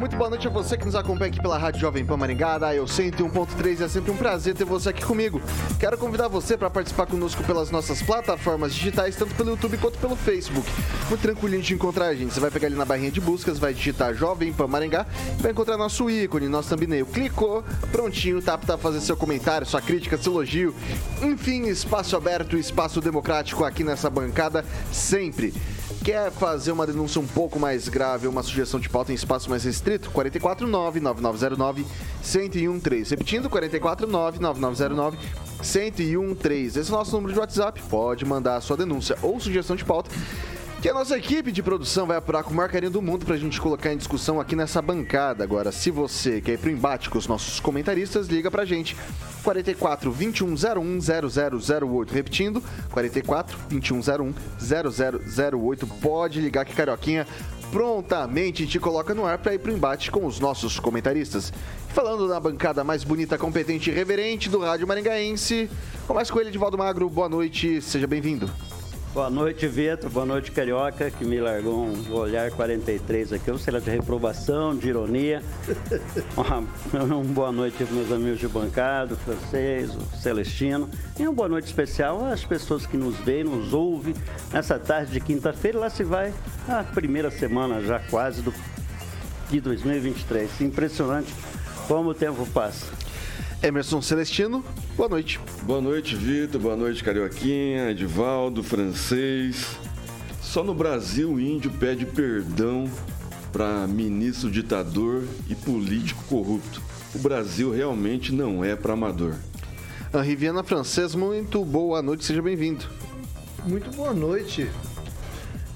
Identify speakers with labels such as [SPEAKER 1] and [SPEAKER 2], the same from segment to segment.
[SPEAKER 1] Muito boa noite a você que nos acompanha aqui pela Rádio Jovem Pan Maringá, da Eu 101.3. É sempre um prazer ter você aqui comigo. Quero convidar você para participar conosco pelas nossas plataformas digitais, tanto pelo YouTube quanto pelo Facebook. Muito tranquilinho de encontrar a gente. Você vai pegar ali na barrinha de buscas, vai digitar Jovem Pan Maringá vai encontrar nosso ícone, nosso thumbnail. Clicou, prontinho, tá para fazer seu comentário, sua crítica, seu elogio. Enfim, espaço aberto, espaço democrático aqui nessa bancada sempre. Quer fazer uma denúncia um pouco mais grave, uma sugestão de pauta em espaço mais restrito? 449-9909-1013. Repetindo, 449-9909-1013. Esse é o nosso número de WhatsApp. Pode mandar a sua denúncia ou sugestão de pauta que a nossa equipe de produção vai apurar com o maior carinho do mundo pra gente colocar em discussão aqui nessa bancada. Agora, se você quer ir pro embate com os nossos comentaristas, liga pra gente. 44 2101 0008. Repetindo, 44 2101 0008. Pode ligar que Carioquinha prontamente te coloca no ar para ir pro embate com os nossos comentaristas. Falando na bancada mais bonita, competente e reverente do Rádio Maringaense, começa com ele, Edivaldo Magro. Boa noite, seja bem-vindo.
[SPEAKER 2] Boa noite, Vitor. Boa noite, Carioca, que me largou um olhar 43 aqui. Ou será de reprovação, de ironia. uma, boa noite para meus amigos de bancada, o francês, o Celestino. E uma boa noite especial às pessoas que nos veem, nos ouvem nessa tarde de quinta-feira. Lá se vai a primeira semana já quase do, de 2023. Impressionante como o tempo passa.
[SPEAKER 1] Emerson Celestino, boa noite.
[SPEAKER 3] Boa noite, Vitor. Boa noite, Carioquinha, Edivaldo, francês. Só no Brasil o índio pede perdão para ministro ditador e político corrupto. O Brasil realmente não é para amador.
[SPEAKER 1] A Riviana Francês, muito boa noite, seja bem-vindo.
[SPEAKER 4] Muito boa noite,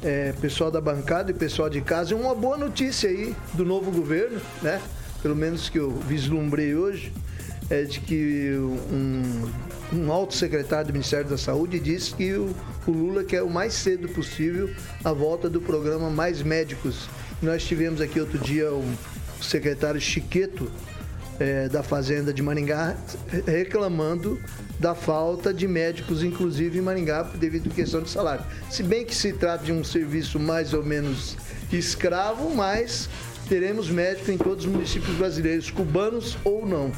[SPEAKER 4] é, pessoal da bancada e pessoal de casa. Uma boa notícia aí do novo governo, né? Pelo menos que eu vislumbrei hoje é de que um, um alto secretário do Ministério da Saúde disse que o, o Lula quer o mais cedo possível a volta do programa Mais Médicos. Nós tivemos aqui outro dia o secretário Chiqueto é, da Fazenda de Maringá reclamando da falta de médicos, inclusive em Maringá, devido à questão de salário. Se bem que se trata de um serviço mais ou menos escravo, mas teremos médico em todos os municípios brasileiros, cubanos ou não.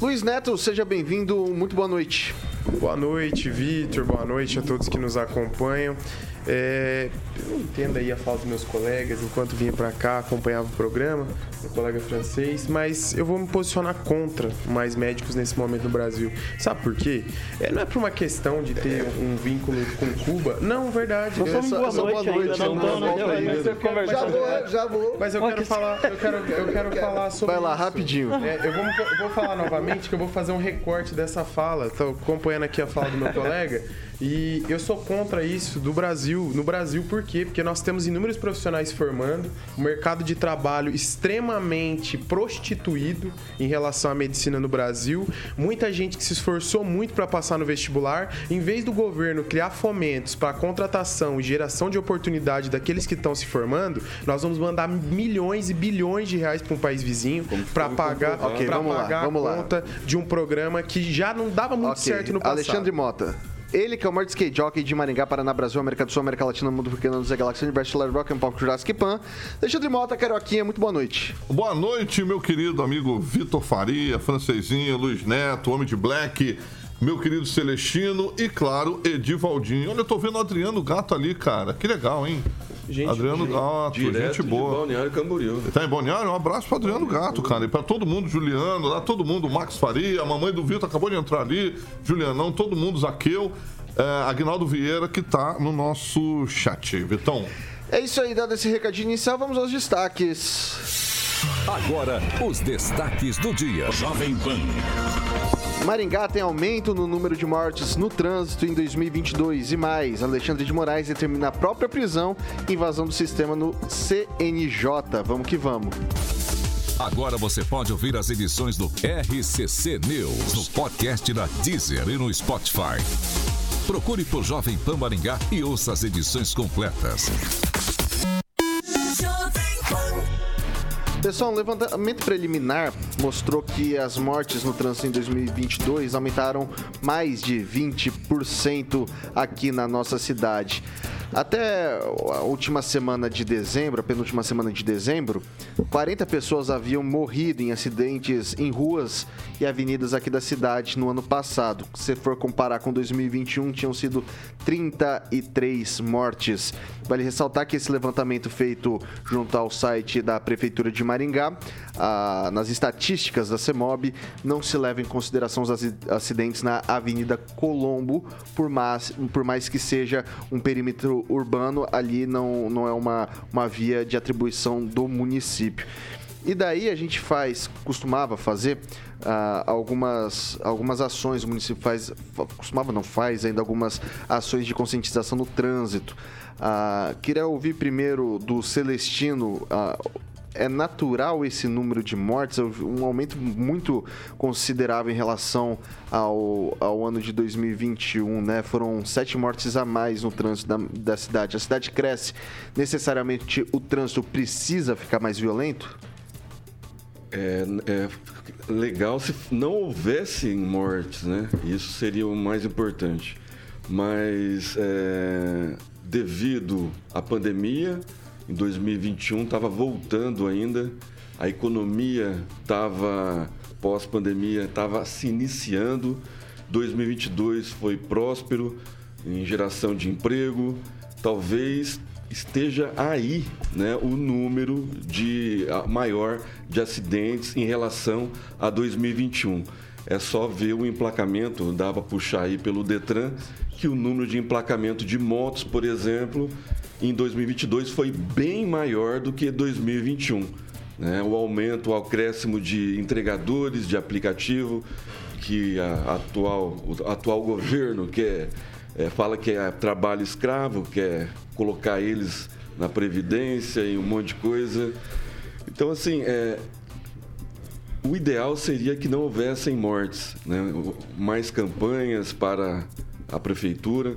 [SPEAKER 1] Luiz Neto, seja bem-vindo. Muito boa noite.
[SPEAKER 5] Boa noite, Vitor. Boa noite a todos que nos acompanham. É, eu entendo aí a falta dos meus colegas enquanto vinha para cá, acompanhava o programa, meu colega francês, mas eu vou me posicionar contra mais médicos nesse momento no Brasil. Sabe por quê? É, não é por uma questão de ter um vínculo com Cuba. Não, verdade.
[SPEAKER 2] Não boa, boa noite, noite ainda, não, não,
[SPEAKER 4] não, Já vou, já vou.
[SPEAKER 5] Mas eu quero falar, eu quero, eu quero falar sobre
[SPEAKER 1] Vai lá,
[SPEAKER 5] isso.
[SPEAKER 1] rapidinho.
[SPEAKER 5] É, eu, vou, eu vou falar novamente que eu vou fazer um recorte dessa fala. Estou acompanhando aqui a fala do meu colega. E eu sou contra isso do Brasil. No Brasil, por quê? Porque nós temos inúmeros profissionais formando, um mercado de trabalho extremamente prostituído em relação à medicina no Brasil, muita gente que se esforçou muito para passar no vestibular. Em vez do governo criar fomentos para contratação e geração de oportunidade daqueles que estão se formando, nós vamos mandar milhões e bilhões de reais para um país vizinho para pagar,
[SPEAKER 1] okay,
[SPEAKER 5] pagar
[SPEAKER 1] lá,
[SPEAKER 5] a conta lá. de um programa que já não dava muito okay. certo no passado.
[SPEAKER 1] Alexandre Mota. Ele que é o maior skate jockey de Maringá, Paraná, Brasil, América do Sul, América Latina, Mundo Pequeno, Zé Galáxia, Universo, Rock and Pop, Jurassic Pan. Alexandre Mota, Carioquinha, muito boa noite.
[SPEAKER 6] Boa noite, meu querido amigo Vitor Faria, Francesinha, Luiz Neto, Homem de Black, meu querido Celestino e, claro, Edivaldinho. Olha, eu tô vendo o Adriano Gato ali, cara. Que legal, hein?
[SPEAKER 5] Gente,
[SPEAKER 6] Adriano
[SPEAKER 5] gente,
[SPEAKER 6] Gato, gente
[SPEAKER 3] de
[SPEAKER 6] boa.
[SPEAKER 3] Balneário Camboriú.
[SPEAKER 6] Ele tá em Balneário? Um abraço para Adriano Gato, cara. E para todo mundo, Juliano, lá todo mundo, Max Faria, a mamãe do Vitor acabou de entrar ali, Julianão, todo mundo, Zaqueu, é, Agnaldo Vieira, que tá no nosso chat. Vitão.
[SPEAKER 1] É isso aí, dado esse recadinho inicial, vamos aos destaques.
[SPEAKER 7] Agora, os destaques do dia.
[SPEAKER 8] Jovem Pan.
[SPEAKER 1] Maringá tem aumento no número de mortes no trânsito em 2022 e mais. Alexandre de Moraes determina a própria prisão e invasão do sistema no CNJ. Vamos que vamos.
[SPEAKER 7] Agora você pode ouvir as edições do RCC News no podcast da Deezer e no Spotify. Procure por Jovem Pan Maringá e ouça as edições completas.
[SPEAKER 1] Pessoal, um levantamento preliminar mostrou que as mortes no trânsito em 2022 aumentaram mais de 20% aqui na nossa cidade. Até a última semana de dezembro, a penúltima semana de dezembro, 40 pessoas haviam morrido em acidentes em ruas e avenidas aqui da cidade no ano passado. Se for comparar com 2021, tinham sido 33 mortes. Vale ressaltar que esse levantamento feito junto ao site da Prefeitura de Maringá, nas estatísticas da CEMOB, não se leva em consideração os aci- acidentes na Avenida Colombo, por mais, por mais que seja um perímetro urbano, ali não, não é uma, uma via de atribuição do município. E daí a gente faz, costumava fazer ah, algumas, algumas ações, o município faz, fa- costumava não faz ainda algumas ações de conscientização no trânsito. Ah, queria ouvir primeiro do Celestino. ah, é natural esse número de mortes, um aumento muito considerável em relação ao, ao ano de 2021, né? Foram sete mortes a mais no trânsito da, da cidade. A cidade cresce, necessariamente o trânsito precisa ficar mais violento?
[SPEAKER 3] É, é legal se não houvesse mortes, né? Isso seria o mais importante. Mas é, devido à pandemia, em 2021 estava voltando ainda, a economia estava pós-pandemia estava se iniciando. 2022 foi próspero em geração de emprego. Talvez esteja aí né, o número de maior de acidentes em relação a 2021. É só ver o emplacamento, dá para puxar aí pelo Detran, que o número de emplacamento de motos, por exemplo, em 2022 foi bem maior do que 2021. né? O aumento, o acréscimo de entregadores de aplicativo, que a atual, o atual governo quer é, fala que é trabalho escravo, quer colocar eles na previdência e um monte de coisa. Então, assim, é, o ideal seria que não houvessem mortes, né? Mais campanhas para a prefeitura.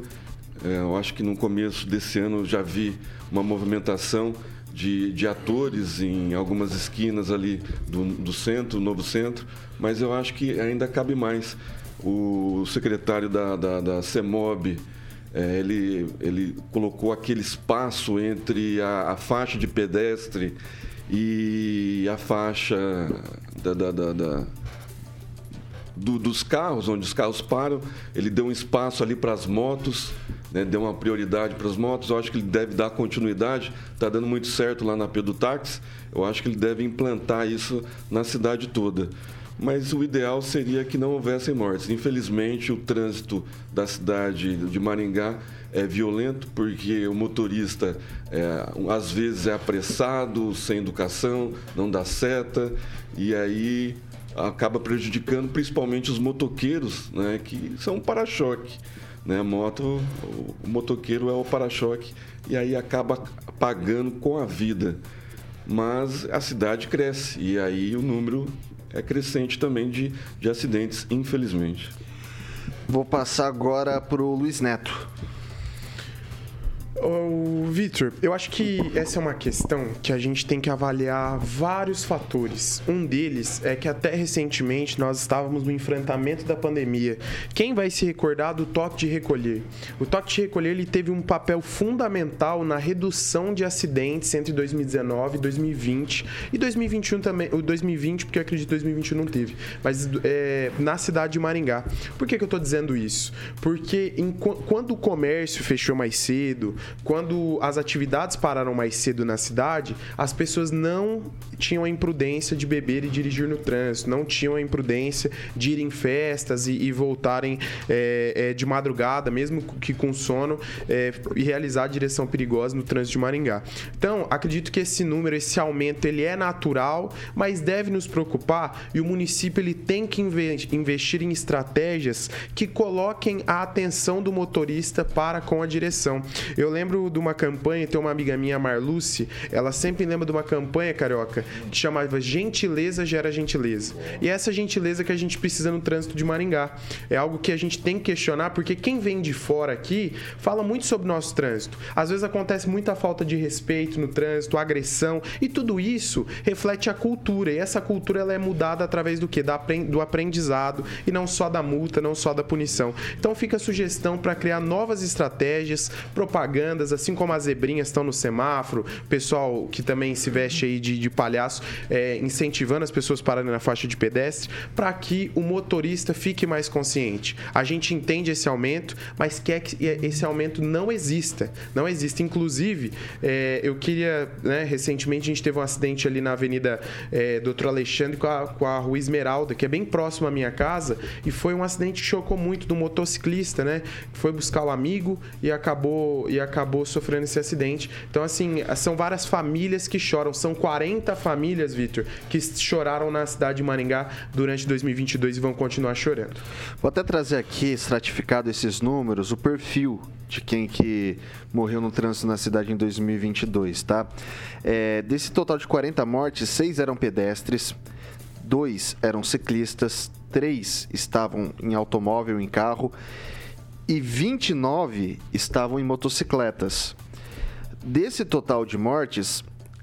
[SPEAKER 3] É, eu acho que no começo desse ano eu já vi uma movimentação de, de atores em algumas esquinas ali do, do centro, novo centro, mas eu acho que ainda cabe mais. O secretário da, da, da CEMOB, é, ele, ele colocou aquele espaço entre a, a faixa de pedestre e a faixa da, da- da- da- do- dos carros, onde os carros param. Ele deu um espaço ali para as motos, né, deu uma prioridade para as motos. Eu acho que ele deve dar continuidade. Está dando muito certo lá na Pedutax. Eu acho que ele deve implantar isso na cidade toda. Mas o ideal seria que não houvessem mortes. Infelizmente, o trânsito da cidade de Maringá é violento porque o motorista é, às vezes é apressado, sem educação, não dá seta e aí acaba prejudicando principalmente os motoqueiros, né, que são para-choque. Né? Moto, o motoqueiro é o para-choque e aí acaba pagando com a vida. Mas a cidade cresce e aí o número é crescente também de, de acidentes, infelizmente.
[SPEAKER 1] Vou passar agora pro Luiz Neto.
[SPEAKER 5] Ô, Vitor, eu acho que essa é uma questão que a gente tem que avaliar vários fatores. Um deles é que até recentemente nós estávamos no enfrentamento da pandemia. Quem vai se recordar do toque de recolher? O toque de recolher ele teve um papel fundamental na redução de acidentes entre 2019 e 2020 e 2021 também, o 2020 porque eu acredito que 2021 não teve, mas é, na cidade de Maringá. Por que, que eu estou dizendo isso? Porque em- quando o comércio fechou mais cedo, quando as atividades pararam mais cedo na cidade, as pessoas não tinham a imprudência de beber e dirigir no trânsito, não tinham a imprudência de ir em festas e, e voltarem é, é, de madrugada, mesmo que com sono, é, e realizar a direção perigosa no trânsito de Maringá. Então, acredito que esse número, esse aumento, ele é natural, mas deve nos preocupar e o município ele tem que investir em estratégias que coloquem a atenção do motorista para com a direção. Eu lembro de uma campanha, tem uma amiga minha, Marluce, ela sempre lembra de uma campanha, carioca, que chamava Gentileza gera gentileza. E é essa gentileza que a gente precisa no trânsito de Maringá. É algo que a gente tem que questionar, porque quem vem de fora aqui fala muito sobre o nosso trânsito. Às vezes acontece muita falta de respeito no trânsito, agressão, e tudo isso reflete a cultura. E essa cultura ela é mudada através do que? Do aprendizado e não só da multa, não só da punição. Então fica a sugestão para criar novas estratégias, propagandas, assim como as zebrinhas estão no semáforo, pessoal que também se veste aí de, de palhaço, é, incentivando as pessoas pararem na faixa de pedestre, para que o motorista fique mais consciente. A gente entende esse aumento, mas quer que esse aumento não exista. Não existe. Inclusive, é, eu queria, né, recentemente a gente teve um acidente ali na Avenida é, Doutor Alexandre com a, com a Rua Esmeralda, que é bem próximo à minha casa, e foi um acidente que chocou muito do motociclista, né? Foi buscar o amigo e acabou, e acabou sofrendo esse acidente. Então, assim, são várias famílias que choram. São 40 famílias, Vitor, que choraram na cidade de Maringá durante 2022 e vão continuar chorando.
[SPEAKER 1] Vou até trazer aqui, estratificado esses números, o perfil de quem que morreu no trânsito na cidade em 2022, tá? É, desse total de 40 mortes, 6 eram pedestres, 2 eram ciclistas, 3 estavam em automóvel, em carro e 29 estavam em motocicletas. Desse total de mortes,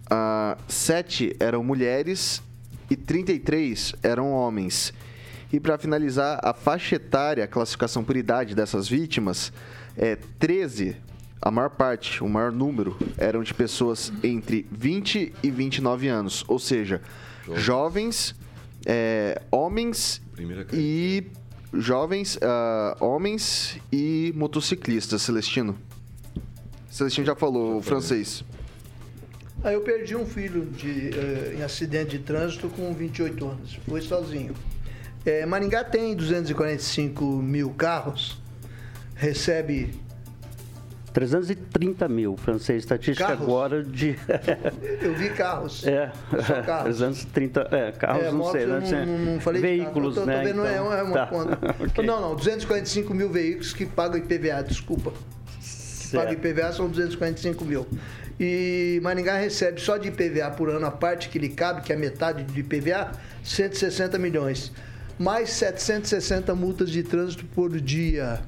[SPEAKER 1] uh, 7 eram mulheres e 33 eram homens. E para finalizar, a faixa etária, a classificação por idade dessas vítimas, é 13, a maior parte, o maior número, eram de pessoas entre 20 e 29 anos. Ou seja, jovens, é, homens e jovens, uh, homens e motociclistas, Celestino. Celestino já falou o francês.
[SPEAKER 4] Aí eu perdi um filho de, uh, em acidente de trânsito com 28 anos. Foi sozinho. É, Maringá tem 245 mil carros, recebe
[SPEAKER 2] 330 mil, francês, estatística carros? agora de.
[SPEAKER 4] eu vi carros.
[SPEAKER 2] É, Só carros. 330, é, carros, é, não sei,
[SPEAKER 4] não, não, não falei
[SPEAKER 2] Veículos,
[SPEAKER 4] de
[SPEAKER 2] carro.
[SPEAKER 4] né? Vendo, então, é uma tá. conta. okay. Não, não, 245 mil veículos que pagam IPVA, desculpa. Que pagam IPVA são 245 mil. E Maringá recebe só de IPVA por ano, a parte que lhe cabe, que é metade de IPVA, 160 milhões. Mais 760 multas de trânsito por dia.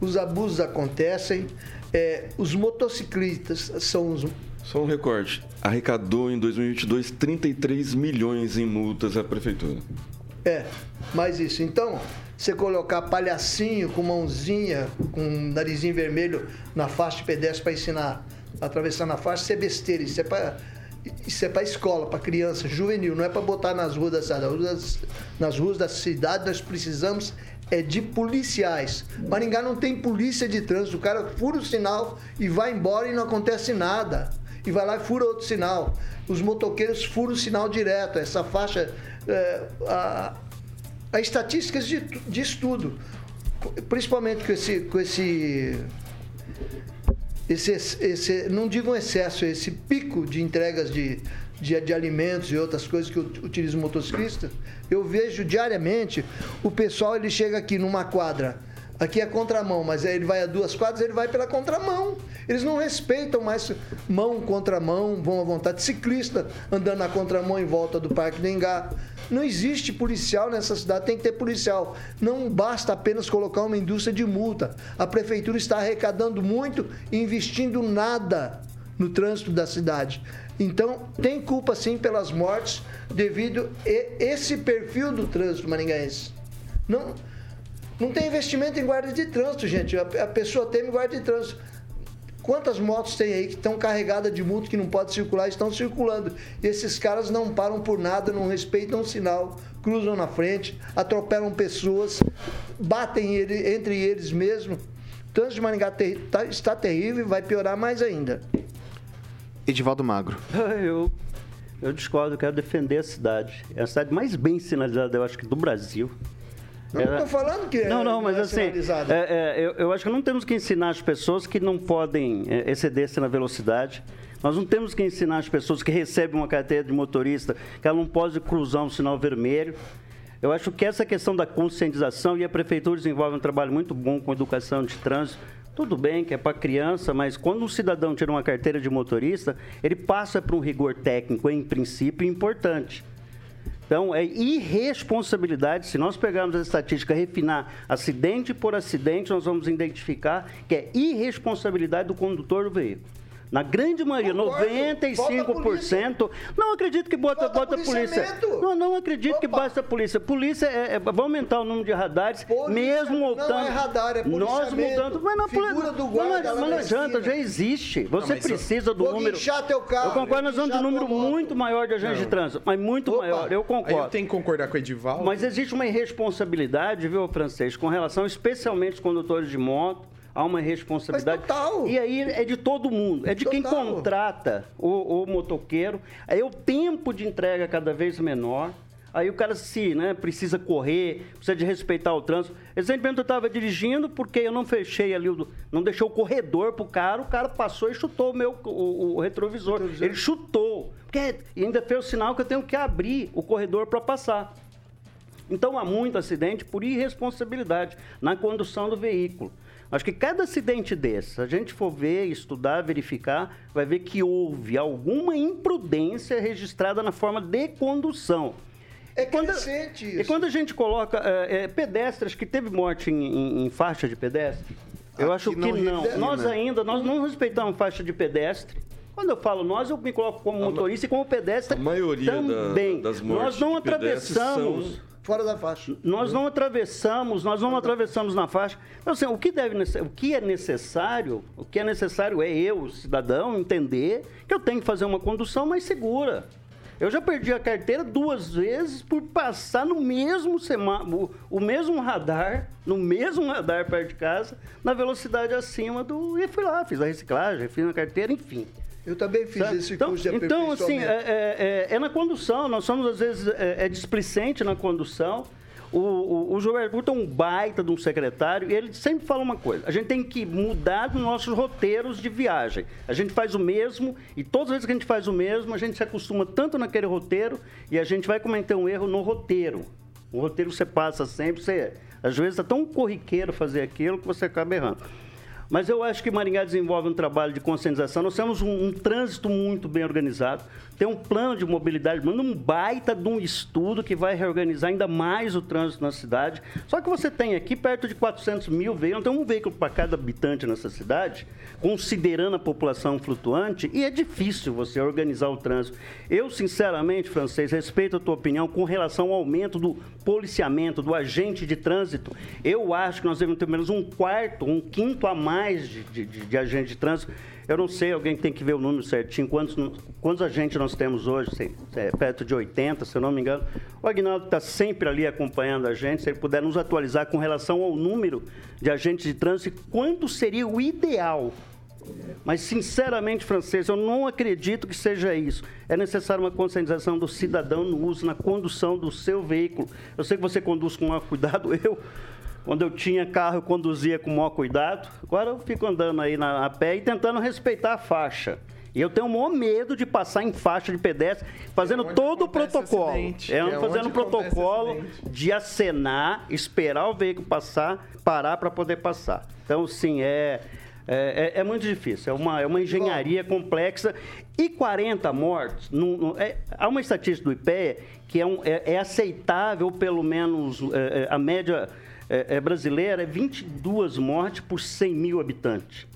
[SPEAKER 4] Os abusos acontecem. É, os motociclistas são os.
[SPEAKER 3] Só um recorde. Arrecadou em 2022 33 milhões em multas à prefeitura.
[SPEAKER 4] É, mais isso. Então, você colocar palhacinho com mãozinha, com narizinho vermelho na faixa de pedestre para ensinar a faixa, isso é besteira, isso é para isso é para escola, para criança, juvenil, não é para botar nas ruas da cidade. Nas ruas da cidade nós precisamos é de policiais. Maringá não tem polícia de trânsito, o cara fura o sinal e vai embora e não acontece nada. E vai lá e fura outro sinal. Os motoqueiros furam o sinal direto. Essa faixa, é, a, a estatísticas de, de estudo, principalmente com esse, com esse esse, esse, não digo um excesso, esse pico de entregas de, de, de alimentos e outras coisas que utiliza o motociclista, eu vejo diariamente o pessoal, ele chega aqui numa quadra, aqui é contramão, mas aí ele vai a duas quadras, ele vai pela contramão. Eles não respeitam mais mão contra mão, vão à vontade. Ciclista andando na contramão em volta do Parque Dengá. Não existe policial nessa cidade, tem que ter policial. Não basta apenas colocar uma indústria de multa. A prefeitura está arrecadando muito e investindo nada no trânsito da cidade. Então, tem culpa sim pelas mortes devido a esse perfil do trânsito maringaense. Não, não tem investimento em guarda de trânsito, gente. A, a pessoa teme guarda de trânsito. Quantas motos tem aí que estão carregadas de multa que não pode circular estão circulando? E esses caras não param por nada, não respeitam o sinal, cruzam na frente, atropelam pessoas, batem ele, entre eles mesmos. trânsito de Maringá ter, tá, está terrível e vai piorar mais ainda.
[SPEAKER 1] Edivaldo Magro.
[SPEAKER 2] Eu, eu discordo, eu quero defender a cidade. É a cidade mais bem sinalizada, eu acho que do Brasil.
[SPEAKER 4] Eu não estou falando que é,
[SPEAKER 2] Não, não, mas
[SPEAKER 4] é
[SPEAKER 2] assim, é, é, eu, eu acho que não temos que ensinar as pessoas que não podem é, exceder-se na velocidade. Nós não temos que ensinar as pessoas que recebem uma carteira de motorista que ela não pode cruzar um sinal vermelho. Eu acho que essa questão da conscientização e a prefeitura desenvolve um trabalho muito bom com educação de trânsito. Tudo bem que é para criança, mas quando um cidadão tira uma carteira de motorista, ele passa por um rigor técnico, em princípio, importante. Então, é irresponsabilidade. Se nós pegarmos a estatística, refinar acidente por acidente, nós vamos identificar que é irresponsabilidade do condutor do veículo. Na grande maioria,
[SPEAKER 4] Concordo.
[SPEAKER 2] 95%. Não acredito que bota, bota a polícia. Não, não acredito que
[SPEAKER 4] Opa.
[SPEAKER 2] basta a polícia. Polícia é, é- vai aumentar o número de radares,
[SPEAKER 4] Polícia-
[SPEAKER 2] mesmo
[SPEAKER 4] não
[SPEAKER 2] multando.
[SPEAKER 4] é radar, é
[SPEAKER 2] Nós mudando. Mas não,
[SPEAKER 4] Figura
[SPEAKER 2] poli-
[SPEAKER 4] do
[SPEAKER 2] mas
[SPEAKER 4] guarda
[SPEAKER 2] não,
[SPEAKER 4] lá
[SPEAKER 2] mas não
[SPEAKER 4] na
[SPEAKER 2] adianta, já existe. Você
[SPEAKER 5] mas eu-
[SPEAKER 2] precisa do número.
[SPEAKER 4] teu carro,
[SPEAKER 2] eu concordo, nós vamos de um número muito maior de agentes de trânsito, mas muito
[SPEAKER 4] Opa.
[SPEAKER 2] maior. Eu
[SPEAKER 5] Aí
[SPEAKER 2] concordo.
[SPEAKER 5] eu tenho que concordar com o Edivaldo.
[SPEAKER 2] Mas existe uma irresponsabilidade, viu, francês, com relação especialmente aos condutores de moto. Há uma responsabilidade.
[SPEAKER 4] Mas total.
[SPEAKER 2] E aí é de todo mundo. É de quem
[SPEAKER 4] Total.
[SPEAKER 2] contrata o, o motoqueiro. Aí o tempo de entrega é cada vez menor. Aí o cara se né, precisa correr, precisa de respeitar o trânsito. Recentemente eu estava dirigindo porque eu não fechei ali, o, não deixei o corredor pro cara, o cara passou e chutou o meu o, o retrovisor. Ele chutou. Porque e ainda fez o sinal que eu tenho que abrir o corredor para passar. Então há muito acidente por irresponsabilidade na condução do veículo. Acho que cada acidente desse, se a gente for ver, estudar, verificar, vai ver que houve alguma imprudência registrada na forma de condução.
[SPEAKER 4] É
[SPEAKER 2] Quando-
[SPEAKER 4] crescente
[SPEAKER 2] E
[SPEAKER 4] isso.
[SPEAKER 2] quando a gente coloca é, é, pedestres, que teve morte em, em- em faixa de pedestre, eu
[SPEAKER 1] Aqui
[SPEAKER 2] acho que
[SPEAKER 1] não
[SPEAKER 2] não. Nós ainda, nós não respeitamos faixa de pedestre. Quando eu falo nós, eu me coloco como motorista e como pedestre
[SPEAKER 3] a maioria da-
[SPEAKER 2] também.
[SPEAKER 3] das mortes
[SPEAKER 2] nós não atravessamos...
[SPEAKER 4] Fora da faixa.
[SPEAKER 2] Nós não atravessamos, nós não atravessamos na faixa. Então, assim, o que, deve, o que é necessário, o que é necessário é eu, cidadão, entender que eu tenho que fazer uma condução mais segura. Eu já perdi a carteira duas vezes por passar no mesmo semáforo, o mesmo radar, no mesmo radar perto de casa, na velocidade acima do. E fui lá, fiz a reciclagem, fiz a carteira, enfim.
[SPEAKER 4] Eu também fiz
[SPEAKER 2] Sabe?
[SPEAKER 4] esse
[SPEAKER 2] então,
[SPEAKER 4] curso de
[SPEAKER 2] então, assim,
[SPEAKER 4] aperfeiçoamento.
[SPEAKER 2] é, é- é na condução, nós somos, às vezes, é, é displicente na condução. O, o, o Gilberto é um baita de um secretário e ele sempre fala uma coisa: a gente tem que mudar os nossos roteiros de viagem. A gente faz o mesmo e todas as vezes que a gente faz o mesmo, a gente se acostuma tanto naquele roteiro e a gente vai cometer um erro no roteiro. O roteiro você passa sempre, você, às vezes é tão corriqueiro fazer aquilo que você acaba errando. Mas eu acho que Maringá desenvolve um trabalho de conscientização. Nós temos um, um trânsito muito bem organizado. Tem um plano de mobilidade, manda um baita de um estudo que vai reorganizar ainda mais o trânsito na cidade. Só que você tem aqui perto de 400 mil veículos, tem um veículo para cada habitante nessa cidade, considerando a população flutuante, e é difícil você organizar o trânsito. Eu, sinceramente, francês, respeito a tua opinião com relação ao aumento do policiamento, do agente de trânsito. Eu acho que nós devemos ter menos um quarto, um quinto a mais de, de, de, de agente de trânsito. Eu não sei, alguém tem que ver o número certinho, quantos, quantos agentes nós temos hoje, sei, é perto de 80, se eu não me engano. O Agnaldo está sempre ali acompanhando a gente, se ele puder nos atualizar com relação ao número de agentes de trânsito, e quanto seria o ideal mas, sinceramente, francês, eu não acredito que seja isso. É necessário uma conscientização do cidadão no uso, na condução do seu veículo. Eu sei que você conduz com maior cuidado. Eu, quando eu tinha carro, eu conduzia com maior cuidado. Agora eu fico andando aí na, a pé e tentando respeitar a faixa. E eu tenho o maior medo de passar em faixa de pedestre, fazendo
[SPEAKER 5] onde
[SPEAKER 2] todo o protocolo.
[SPEAKER 5] acidente.
[SPEAKER 2] É,
[SPEAKER 5] É
[SPEAKER 2] fazendo o protocolo
[SPEAKER 5] acidente.
[SPEAKER 2] de acenar, esperar o veículo passar, parar para poder passar. Então, sim, é, é, é- é muito difícil. É uma, é uma engenharia complexa. E 40 mortes, não- não- é- há uma estatística do IPEA que é, um- é- é aceitável, pelo menos, é, é, a média é, é brasileira é 22 mortes por 100 mil habitantes.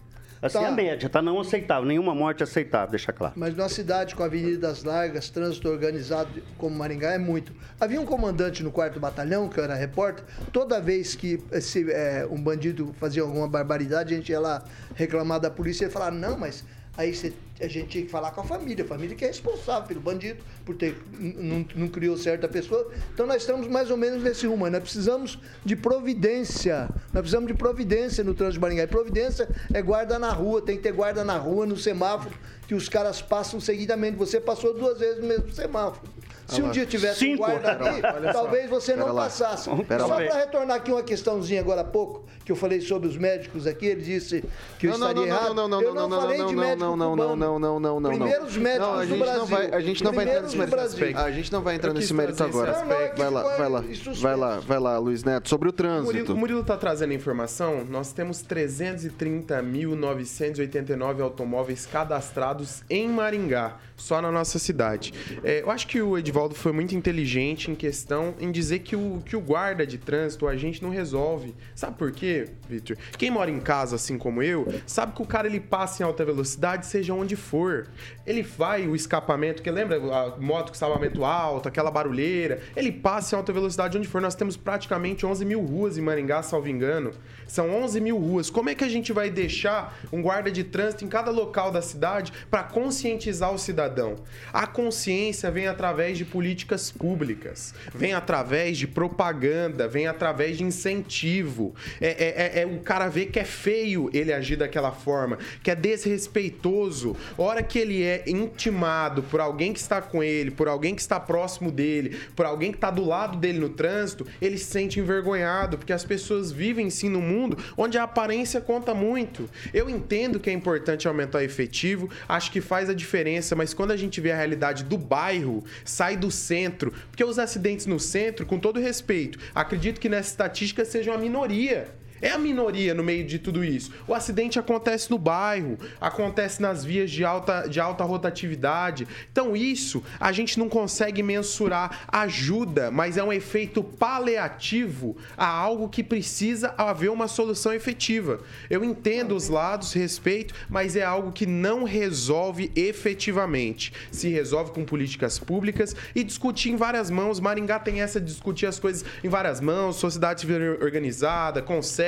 [SPEAKER 2] Assim,
[SPEAKER 4] Tá.
[SPEAKER 2] a média, tá? Não aceitável. Nenhuma morte é aceitável, deixa claro.
[SPEAKER 4] Mas numa cidade com avenidas largas, trânsito organizado como Maringá é muito. Havia um comandante no quarto batalhão, que eu era repórter, toda vez que esse, é, um bandido fazia alguma barbaridade, a gente ia lá reclamar da polícia e falava, não, mas Aí você, a gente tinha que falar com a família, a família que é responsável pelo bandido, por ter não, não criou certa pessoa. Então nós estamos mais ou menos nesse rumo. Nós precisamos de providência. Nós precisamos de providência no trânsito de Maringá. E providência é guarda na rua, tem que ter guarda na rua, no semáforo, que os caras passam seguidamente. Você passou duas vezes no mesmo semáforo. Se um dia tivesse
[SPEAKER 2] Cinco.
[SPEAKER 4] um guarda aqui, talvez você não passasse.
[SPEAKER 1] Pera
[SPEAKER 4] Só para retornar aqui uma questãozinha agora há pouco, que eu falei sobre os médicos aqui, ele disse que eu
[SPEAKER 1] Não, não,
[SPEAKER 4] estaria
[SPEAKER 1] não,
[SPEAKER 4] errado.
[SPEAKER 1] não, não,
[SPEAKER 4] eu
[SPEAKER 1] não,
[SPEAKER 4] não,
[SPEAKER 1] não,
[SPEAKER 4] falei
[SPEAKER 1] não,
[SPEAKER 4] de
[SPEAKER 1] não,
[SPEAKER 4] médico
[SPEAKER 1] não, não, não, não, não, não, não.
[SPEAKER 4] Primeiros médicos
[SPEAKER 1] Não, a
[SPEAKER 4] do Brasil.
[SPEAKER 1] a gente não vai entrar nesse
[SPEAKER 4] Primeiros
[SPEAKER 1] mérito.
[SPEAKER 4] do Brasil.
[SPEAKER 1] A gente não vai entrar nesse mérito agora. Vai lá, vai lá, vai lá, vai lá, Luiz Neto, sobre o trânsito.
[SPEAKER 5] o Murilo tá trazendo a informação. Nós temos 330.989 automóveis cadastrados em Maringá, só na nossa cidade. É, eu acho que o Edivaldo foi muito inteligente em questão em dizer que o, que o guarda de trânsito, a gente não resolve. Sabe por quê, Victor? Quem mora em casa, assim como eu, sabe que o cara ele passa em alta velocidade, seja onde for. Ele vai, o escapamento, que lembra a moto com escapamento alto, aquela barulheira, ele passa em alta velocidade onde for. Nós temos praticamente 11 mil ruas em Maringá, salvo engano. São 11 mil ruas. Como é que a gente vai deixar um guarda de trânsito em cada local da cidade para conscientizar o cidadão? A consciência vem através de políticas públicas, vem através de propaganda, vem através de incentivo. É, é- é- é o cara ver que é feio ele agir daquela forma, que é desrespeitoso. Hora que ele é intimado por alguém que está com ele, por alguém que está próximo dele, por alguém que está do lado dele no trânsito, ele se sente envergonhado, porque as pessoas vivem sim num mundo onde a aparência conta muito. Eu entendo que é importante aumentar o efetivo, acho que faz a diferença, mas quando a gente vê a realidade do bairro, sai do centro, porque os acidentes no centro, com todo respeito, acredito que nessa estatística seja uma minoria. É a minoria no meio de tudo isso. O acidente acontece no bairro, acontece nas vias de alta, de alta rotatividade. Então, isso a gente não consegue mensurar. Ajuda, mas é um efeito paliativo a algo que precisa haver uma solução efetiva. Eu entendo os lados, respeito, mas é algo que não resolve efetivamente. Se resolve com políticas públicas e discutir em várias mãos. Maringá tem essa de discutir as coisas em várias mãos, sociedade civil organizada,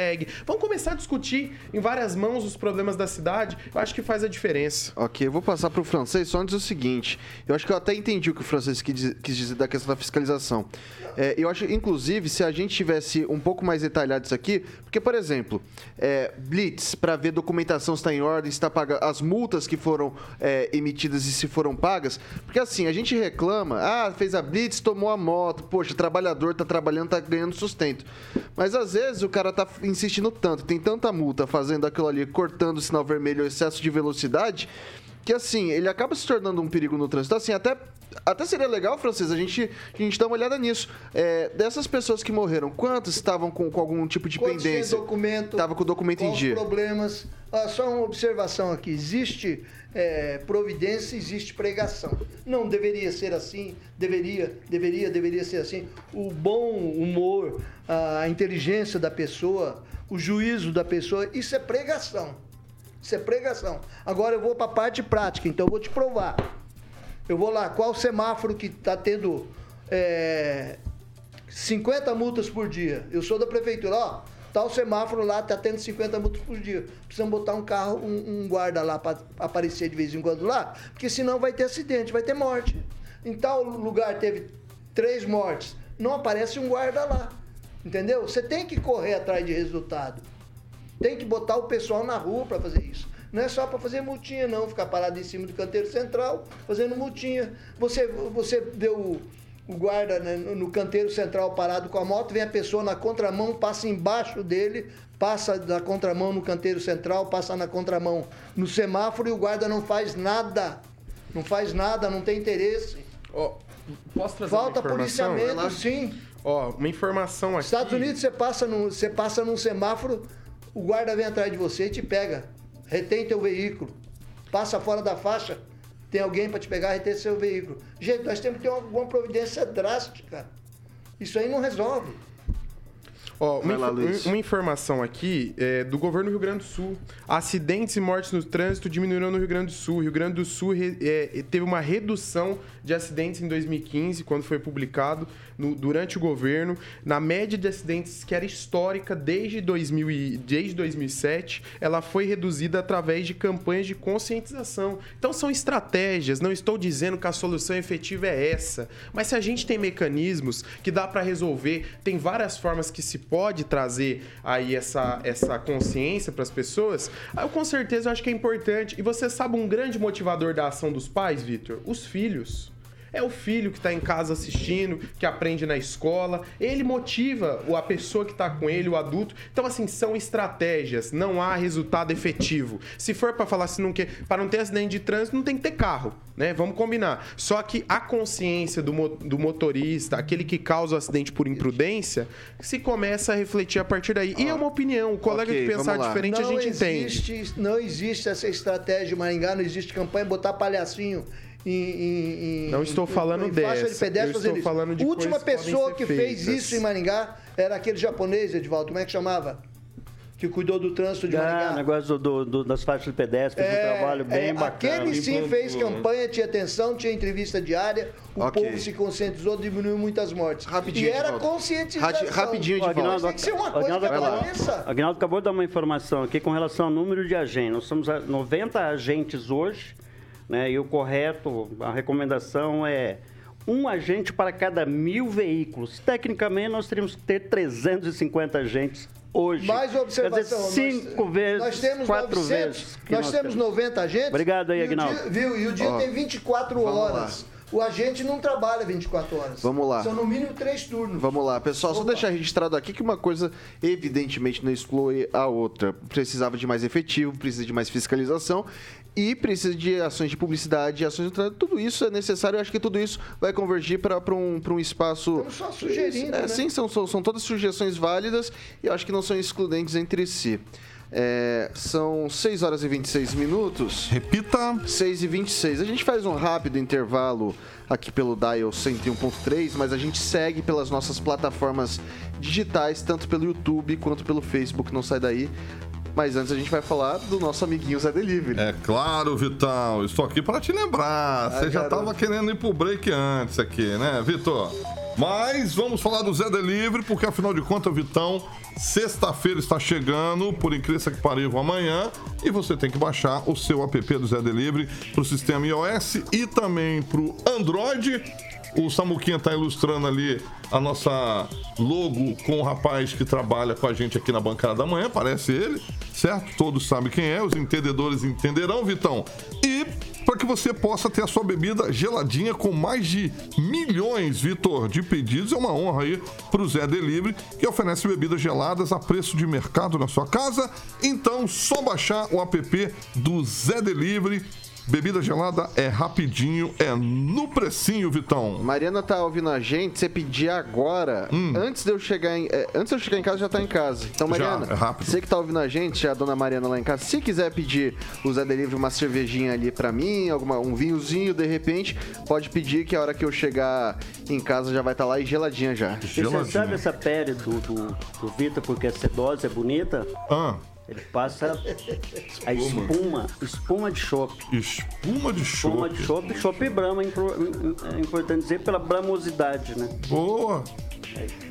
[SPEAKER 5] consegue. Vamos começar a discutir em várias mãos os problemas da cidade. Eu acho que faz a diferença.
[SPEAKER 1] Ok, eu vou passar para o francês só antes o seguinte. Eu acho que eu até entendi o que o francês quis dizer, da questão da fiscalização. É, eu acho, inclusive, se a gente tivesse um pouco mais detalhado isso aqui, porque, por exemplo, é, blitz para ver documentação se está em ordem, se está paga, as multas que foram é, emitidas e se foram pagas, porque assim a gente reclama, ah, fez a blitz, tomou a moto, poxa, trabalhador está trabalhando, está ganhando sustento, mas às vezes o cara tá insistindo tanto, tem tanta multa fazendo aquilo ali, cortando o sinal vermelho, excesso de velocidade que assim, ele acaba se tornando um perigo no trânsito. Assim, até, até seria legal, Francês, a gente, a gente dar uma olhada nisso. É, dessas pessoas que morreram, quantas estavam com, com algum tipo de
[SPEAKER 4] Quantos
[SPEAKER 1] pendência?
[SPEAKER 4] documento?
[SPEAKER 1] Tava com o documento em dia.
[SPEAKER 4] problemas? Ah, só uma observação aqui. Existe é, providência, existe pregação. Não deveria ser assim. Deveria, deveria, deveria ser assim. O bom humor, a inteligência da pessoa, o juízo da pessoa, isso é pregação. Isso é pregação. Agora eu vou para a parte prática, então eu vou te provar. Eu vou lá, qual semáforo que está tendo é, 50 multas por dia? Eu sou da prefeitura, ó. Tal semáforo lá está tendo 50 multas por dia. Precisamos botar um carro, um, um guarda lá para aparecer de vez em quando lá, porque senão vai ter acidente, vai ter morte. Em tal lugar teve três mortes, não aparece um guarda lá. Entendeu? Você tem que correr atrás de resultado. Tem que botar o pessoal na rua para fazer isso. Não é só para fazer multinha, não. Ficar parado em cima do canteiro central fazendo multinha. Você, você vê o, guarda né, no canteiro central parado com a moto, vem a pessoa na contramão, passa embaixo dele, passa da contramão no canteiro central, passa na contramão no semáforo e o guarda não faz nada. Não faz nada, não tem interesse.
[SPEAKER 5] Ó, posso trazer
[SPEAKER 4] Falta
[SPEAKER 5] uma informação?
[SPEAKER 4] policiamento, sim.
[SPEAKER 5] Ó, uma informação aqui.
[SPEAKER 4] Estados Unidos, você passa, você passa num semáforo, o guarda vem atrás de você e te pega. Retém teu veículo. Passa fora da faixa, tem alguém para te pegar, retém seu veículo. Gente, nós temos que ter uma, alguma providência drástica. Isso aí não resolve.
[SPEAKER 5] Ó, uma,
[SPEAKER 1] lá, Luiz.
[SPEAKER 5] uma informação aqui é, do governo do Rio Grande do Sul. Acidentes e mortes no trânsito diminuíram no Rio Grande do Sul. Rio Grande do Sul é, teve uma redução de acidentes em 2015, quando foi publicado no, durante o governo, na média de acidentes que era histórica desde, 2000 e, desde 2007, ela foi reduzida através de campanhas de conscientização. Então são estratégias, não estou dizendo que a solução efetiva é essa, mas se a gente tem mecanismos que dá para resolver, tem várias formas que se pode trazer aí essa, essa consciência para as pessoas, eu com certeza acho que é importante. E você sabe um grande motivador da ação dos pais, Vitor? Os filhos. É o filho que está em casa assistindo, que aprende na escola. Ele motiva a pessoa que está com ele, o adulto. Então, assim, são estratégias. Não há resultado efetivo. Se for para falar se não quer, para não ter acidente de trânsito, não tem que ter carro, né? Vamos combinar. Só que a consciência do, mo do motorista, aquele que causa o acidente por imprudência, se começa a refletir a partir daí. E é uma opinião. O colega
[SPEAKER 1] Ok,
[SPEAKER 5] que pensar diferente,
[SPEAKER 4] não
[SPEAKER 5] a gente entende.
[SPEAKER 4] existe, Não existe essa estratégia em Maringá, não existe campanha botar palhacinho em. em-
[SPEAKER 5] Não estou
[SPEAKER 4] em-
[SPEAKER 5] falando
[SPEAKER 4] em
[SPEAKER 5] dessa.
[SPEAKER 4] de pedestre
[SPEAKER 5] Eu estou falando de
[SPEAKER 4] A última pessoa que fez
[SPEAKER 5] feitas.
[SPEAKER 4] isso em Maringá era aquele japonês, Edvaldo, como é que chamava? Que cuidou do trânsito de
[SPEAKER 2] Ah,
[SPEAKER 4] Maringá.
[SPEAKER 2] negócio do, do- das faixas de pedestre, fez um trabalho bem
[SPEAKER 4] é,
[SPEAKER 2] bacana.
[SPEAKER 4] Aquele sim
[SPEAKER 3] implantou,
[SPEAKER 4] fez campanha, tinha atenção, tinha entrevista diária, o
[SPEAKER 1] Ok.
[SPEAKER 4] povo se conscientizou, diminuiu muitas mortes.
[SPEAKER 1] Rapidinho,
[SPEAKER 4] e era
[SPEAKER 1] Edivaldo.
[SPEAKER 4] conscientização.
[SPEAKER 1] Radi- rapidinho,
[SPEAKER 2] Ó,
[SPEAKER 1] Edivaldo.
[SPEAKER 4] Tem que ser uma coisa
[SPEAKER 2] Aguinaldo
[SPEAKER 4] que
[SPEAKER 2] acabou de dar uma informação aqui com relação ao número de agentes. Nós somos a 90 agentes hoje, né? E o correto, a recomendação é um agente para cada mil veículos. Tecnicamente, nós teríamos que ter 350 agentes hoje.
[SPEAKER 4] Mais uma observação.
[SPEAKER 2] Quer dizer, cinco
[SPEAKER 4] nós,
[SPEAKER 2] vezes,
[SPEAKER 4] nós temos
[SPEAKER 2] quatro
[SPEAKER 4] 900,
[SPEAKER 2] vezes. que
[SPEAKER 4] Nós, temos 90 agentes.
[SPEAKER 2] Obrigado aí,
[SPEAKER 4] o
[SPEAKER 2] Aguinaldo.
[SPEAKER 4] dia- Viu? E o dia
[SPEAKER 1] Ó,
[SPEAKER 4] tem 24
[SPEAKER 1] vamos
[SPEAKER 4] horas. O agente não trabalha 24 horas.
[SPEAKER 1] Vamos lá.
[SPEAKER 4] São no mínimo três turnos.
[SPEAKER 1] Vamos lá, pessoal, só
[SPEAKER 4] Opa.
[SPEAKER 1] deixar registrado aqui que uma coisa evidentemente não exclui a outra. Precisava de mais efetivo, precisa de mais fiscalização e precisa de ações de publicidade, ações de trânsito. Tudo isso é necessário, eu acho que tudo isso vai convergir para um, pra um espaço.
[SPEAKER 4] Estamos só sugerindo,
[SPEAKER 1] É,
[SPEAKER 4] né?
[SPEAKER 1] Sim, são, são, são todas sugestões válidas e eu acho que não são excludentes entre si. É, são 6 horas e 26 minutos.
[SPEAKER 6] Repita.
[SPEAKER 1] 6 e 26. A gente faz um rápido intervalo aqui pelo Dial 101.3, mas a gente segue pelas nossas plataformas digitais, tanto pelo YouTube quanto pelo Facebook, não sai daí. Mas antes a gente vai falar do nosso amiguinho Zé Delivery.
[SPEAKER 6] É claro, Vitão. Estou aqui para te lembrar. Você já estava querendo ir pro break antes aqui, né, Vitor? Mas vamos falar do Zé Delivery, porque afinal de contas, Vitão, sexta-feira está chegando, por incrível que pareça, amanhã, e você tem que baixar o seu app do Zé Delivery para o sistema iOS e também para o Android. O Samuquinha está ilustrando ali a nossa logo com o rapaz que trabalha com a gente aqui na bancada da manhã, parece ele, certo? Todos sabem quem é, os entendedores entenderão, Vitão. E para que você possa ter a sua bebida geladinha com mais de milhões, Vitor, de pedidos. É uma honra aí para o Zé Delivery, que oferece bebidas geladas a preço de mercado na sua casa. Então, só baixar o app do Zé Delivery. Bebida gelada é rapidinho, é no precinho, Vitão.
[SPEAKER 1] Mariana tá ouvindo a gente, você pedir agora, antes de eu chegar em, é, antes de eu chegar em casa já tá em casa. Então,
[SPEAKER 6] Já,
[SPEAKER 1] Mariana,
[SPEAKER 6] é rápido.
[SPEAKER 1] você que tá ouvindo a gente, a dona Mariana lá em casa, se quiser pedir o Zé Delivery uma cervejinha ali pra mim, alguma, um vinhozinho de repente, pode pedir que a hora que eu chegar em casa já vai estar lá e geladinha já.
[SPEAKER 2] E você sabe essa pele do, do, do Vitor, porque é sedosa, é bonita?
[SPEAKER 6] Ah,
[SPEAKER 2] Ele passa a espuma, espuma de chope.
[SPEAKER 6] espuma de
[SPEAKER 2] Espuma de
[SPEAKER 6] chope.
[SPEAKER 2] chope, chope Brahma, é impro- é importante dizer pela bramosidade, né?
[SPEAKER 6] Boa.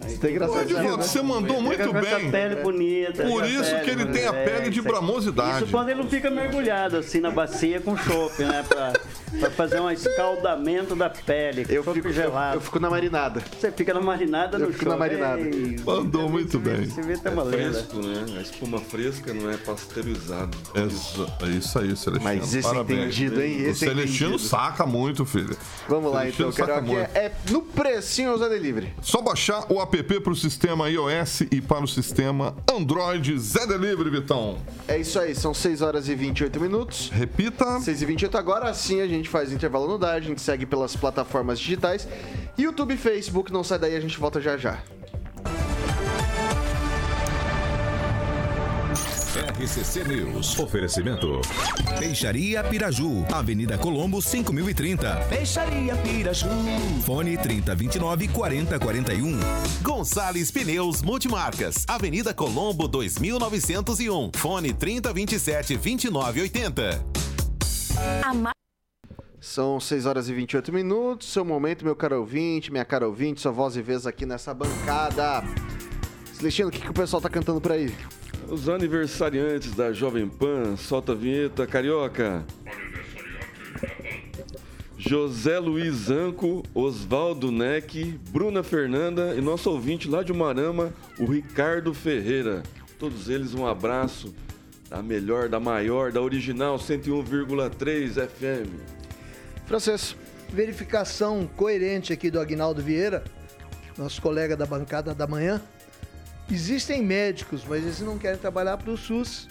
[SPEAKER 1] Isso tá
[SPEAKER 6] Ô,
[SPEAKER 1] engraçadinho,
[SPEAKER 6] Edivaldo,
[SPEAKER 1] né?
[SPEAKER 6] você mandou muito
[SPEAKER 2] com essa
[SPEAKER 6] bem.
[SPEAKER 2] pele bonita.
[SPEAKER 6] Por
[SPEAKER 2] essa
[SPEAKER 6] isso que ele tem a pele de bramosidade.
[SPEAKER 2] Isso quando ele não fica mergulhado assim na bacia com chope, né? Pra, pra fazer um escaldamento da pele.
[SPEAKER 1] Eu fico, eu,
[SPEAKER 2] gelado.
[SPEAKER 1] eu fico na marinada.
[SPEAKER 2] Você fica na marinada
[SPEAKER 1] eu
[SPEAKER 2] no
[SPEAKER 1] fico na
[SPEAKER 2] chope.
[SPEAKER 1] marinada.
[SPEAKER 2] Ei,
[SPEAKER 6] Mandou muito bem.
[SPEAKER 2] Você vê tá
[SPEAKER 3] É
[SPEAKER 2] valendo.
[SPEAKER 3] fresco, né? A espuma fresca não é pasteurizado.
[SPEAKER 6] Exa- É isso aí, Celestino.
[SPEAKER 1] Mas esse
[SPEAKER 6] Parabéns.
[SPEAKER 1] entendido, hein?
[SPEAKER 6] O
[SPEAKER 1] Esse
[SPEAKER 6] Celestino
[SPEAKER 1] entendido.
[SPEAKER 6] saca muito, filho.
[SPEAKER 1] Vamos lá então,
[SPEAKER 6] saca
[SPEAKER 1] Carioca.
[SPEAKER 6] muito.
[SPEAKER 1] É no precinho o Zé Delivery.
[SPEAKER 6] Só baixar o app para o sistema iOS e para o sistema Android Zé Delivery, Vitão.
[SPEAKER 1] É isso aí, são 6 horas e 28 minutos.
[SPEAKER 6] Repita.
[SPEAKER 1] 6 e 28 agora sim a gente faz intervalo no DAR, a gente segue pelas plataformas digitais. YouTube e Facebook, não sai daí, a gente volta já já.
[SPEAKER 7] RCC News. Oferecimento.
[SPEAKER 8] Peixaria Piraju, Avenida Colombo 5030.
[SPEAKER 9] Peixaria Piraju.
[SPEAKER 8] Fone 3029 4041.
[SPEAKER 9] Gonçalves Pneus Multimarcas. Avenida Colombo 2901. Fone 3027 2980.
[SPEAKER 10] A
[SPEAKER 1] São 6 horas e 28 minutos. Seu momento, meu caro ouvinte, minha cara ouvinte, sua voz e vez aqui nessa bancada. Celestino, o que, que o pessoal tá cantando por aí?
[SPEAKER 3] Os aniversariantes da Jovem Pan, solta a vinheta, carioca. José Luiz Anco, Oswaldo Neck, Bruna Fernanda e nosso ouvinte lá de Umarama, o Ricardo Ferreira. Todos eles um abraço da melhor, da maior, da original 101,3 FM.
[SPEAKER 1] Francês.
[SPEAKER 4] Verificação coerente aqui do Agnaldo Vieira, nosso colega da bancada da manhã. Existem médicos, mas eles não querem trabalhar para o SUS.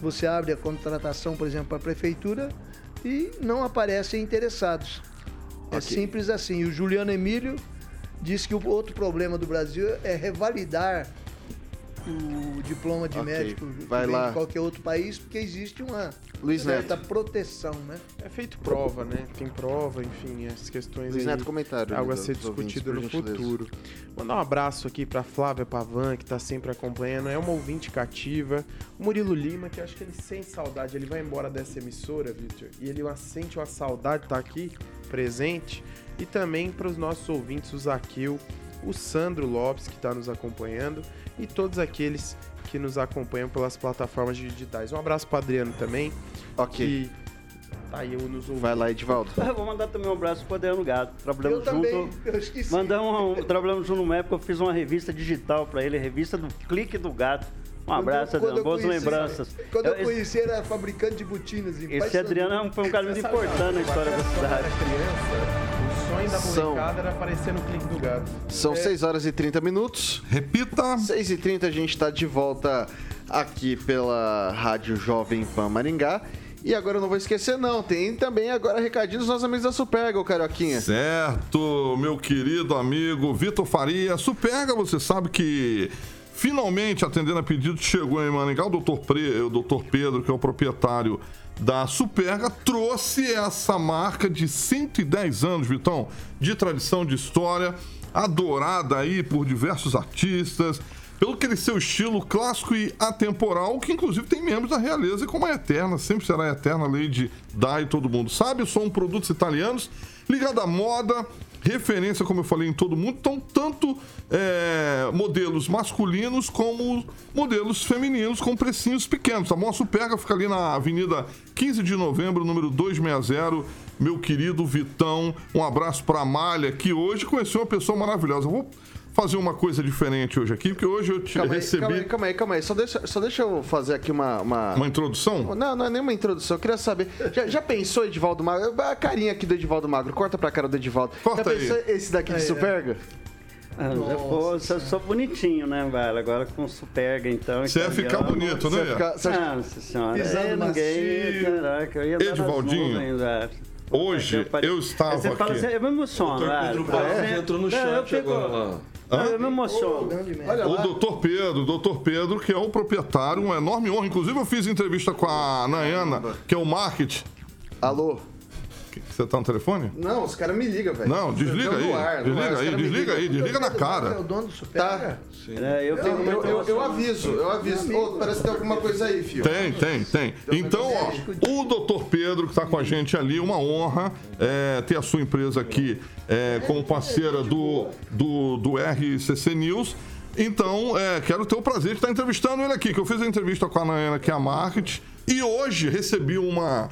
[SPEAKER 4] Você abre a contratação, por exemplo, para a prefeitura e não aparecem interessados. É
[SPEAKER 1] Ok.
[SPEAKER 4] simples assim. O Juliano Emílio disse que o outro problema do Brasil é revalidar o diploma de
[SPEAKER 1] Ok,
[SPEAKER 4] médico
[SPEAKER 1] vai lá.
[SPEAKER 4] de qualquer outro país, porque existe uma
[SPEAKER 1] Luiz
[SPEAKER 4] certa proteção, né?
[SPEAKER 5] É feito prova, né? Tem prova, enfim, essas questões
[SPEAKER 1] Luiz
[SPEAKER 5] aí.
[SPEAKER 1] Neto, comentário
[SPEAKER 5] Algo a ser discutido no futuro. Mandar um abraço aqui pra Flávia Pavan, que tá sempre acompanhando. É uma ouvinte cativa. O Murilo Lima, que eu acho que ele sente saudade. Ele vai embora dessa emissora, Victor. E ele sente uma saudade de estar aqui, presente. E também para os nossos ouvintes, o Zaqueu, o Sandro Lopes, que está nos acompanhando. E todos aqueles que nos acompanham pelas plataformas digitais. Um abraço para Adriano também.
[SPEAKER 1] Ok.
[SPEAKER 5] Que tá aí nos ouvindo.
[SPEAKER 1] Vai lá, Edivaldo.
[SPEAKER 2] Eu vou mandar também um abraço pro Adriano Gato. Trabalhamos
[SPEAKER 4] Eu também,
[SPEAKER 2] junto.
[SPEAKER 4] eu esqueci.
[SPEAKER 2] Mandamos um, trabalhamos junto numa época, eu fiz uma revista digital pra ele, revista do Clique do Gato. Um abraço,
[SPEAKER 4] Quando eu-
[SPEAKER 2] Adriano. Boas
[SPEAKER 4] eu conheci-
[SPEAKER 2] lembranças.
[SPEAKER 4] Quando eu
[SPEAKER 2] Eu- esse-
[SPEAKER 4] conheci, era fabricante de botinas. em
[SPEAKER 2] Esse. Adriano é um- foi um cara muito importante na história da
[SPEAKER 5] eu era
[SPEAKER 2] cidade.
[SPEAKER 5] criança, da
[SPEAKER 1] São-
[SPEAKER 5] era aparecer no clique do gato.
[SPEAKER 1] São 6 horas e 30 minutos.
[SPEAKER 6] Repita.
[SPEAKER 1] 6 e 30 a gente está de volta aqui pela Rádio Jovem Pan Maringá. E agora eu não vou esquecer, não. Tem também agora recadinho dos nossos amigos da Superga, ô Carioquinha.
[SPEAKER 6] Certo, meu querido amigo Vitor Faria. Superga, você sabe que finalmente atendendo a pedido chegou em Maringá. O doutor, Pre, o doutor Pedro, que é o proprietário da Superga, trouxe essa marca de 110 anos, Vitão, de tradição, de história, adorada aí por diversos artistas. Pelo aquele seu estilo clássico e atemporal, que inclusive tem membros da realeza, como a Eterna, sempre será a Eterna Lady Di, todo mundo sabe. São produtos italianos ligado à moda, referência, como eu falei, em todo mundo. Então, tanto é, modelos masculinos como modelos femininos com precinhos pequenos. Tá? A Superga fica ali na Avenida 15 de Novembro, número 260. Meu querido Vitão, um abraço pra Amália, que hoje conheceu uma pessoa maravilhosa. Vou fazer uma coisa diferente hoje aqui, porque hoje eu te
[SPEAKER 1] Calma aí,
[SPEAKER 6] recebi
[SPEAKER 1] calma aí, calma aí, calma aí. Só deixa, só deixa eu fazer aqui uma. uma...
[SPEAKER 6] uma introdução.
[SPEAKER 1] Não, não é nenhuma introdução. Eu queria saber. Já, já pensou, Edivaldo Magro? A carinha aqui do Edivaldo Magro. Corta pra cara do Edivaldo.
[SPEAKER 6] Corta
[SPEAKER 1] já
[SPEAKER 6] aí.
[SPEAKER 1] pensou esse daqui de Superga?
[SPEAKER 2] Ah, eu vou- eu sou bonitinho, né, velho? Agora com superga, então.
[SPEAKER 6] Você ia ficar bonito,
[SPEAKER 1] Você
[SPEAKER 6] né?
[SPEAKER 1] vai ficar- você
[SPEAKER 2] Nossa senhora.
[SPEAKER 4] Pisando
[SPEAKER 2] é, ninguém, caraca, eu ia dar
[SPEAKER 6] Edivaldinho,
[SPEAKER 2] nuvens, velho.
[SPEAKER 6] hoje
[SPEAKER 2] Eu pare-
[SPEAKER 6] eu estava
[SPEAKER 2] Você fala
[SPEAKER 6] aqui.
[SPEAKER 2] assim, eu me emociono, velho.
[SPEAKER 3] Pedro
[SPEAKER 2] Fala
[SPEAKER 3] Barros
[SPEAKER 2] assim,
[SPEAKER 3] entrou no
[SPEAKER 2] eu
[SPEAKER 3] chat
[SPEAKER 2] fico-
[SPEAKER 3] agora lá.
[SPEAKER 2] Eu me emociono.
[SPEAKER 1] Olha
[SPEAKER 6] O doutor Pedro, o doutor Pedro, que é o proprietário, uma enorme honra. Inclusive, eu fiz entrevista com a Nayana, que é o marketing.
[SPEAKER 1] Alô?
[SPEAKER 6] Você tá no telefone?
[SPEAKER 1] Não, os caras me ligam, velho.
[SPEAKER 6] Não, desliga aí.
[SPEAKER 1] ar,
[SPEAKER 6] desliga aí, desliga aí, desliga na
[SPEAKER 4] É
[SPEAKER 6] cara.
[SPEAKER 4] o dono do Superga?
[SPEAKER 1] Tá.
[SPEAKER 2] É, eu fico
[SPEAKER 1] Eu, eu, eu, aviso, eu aviso. Ô, parece que tem alguma coisa aí, filho.
[SPEAKER 6] Tem, tem, tem. Então, ó, o doutor Pedro, que tá com a gente ali, uma honra é, ter a sua empresa aqui é, como parceira do, do, do RCC News. Então, é, quero ter o prazer de estar entrevistando ele aqui, que eu fiz a entrevista com a Nayana, que é a Market, e hoje recebi uma,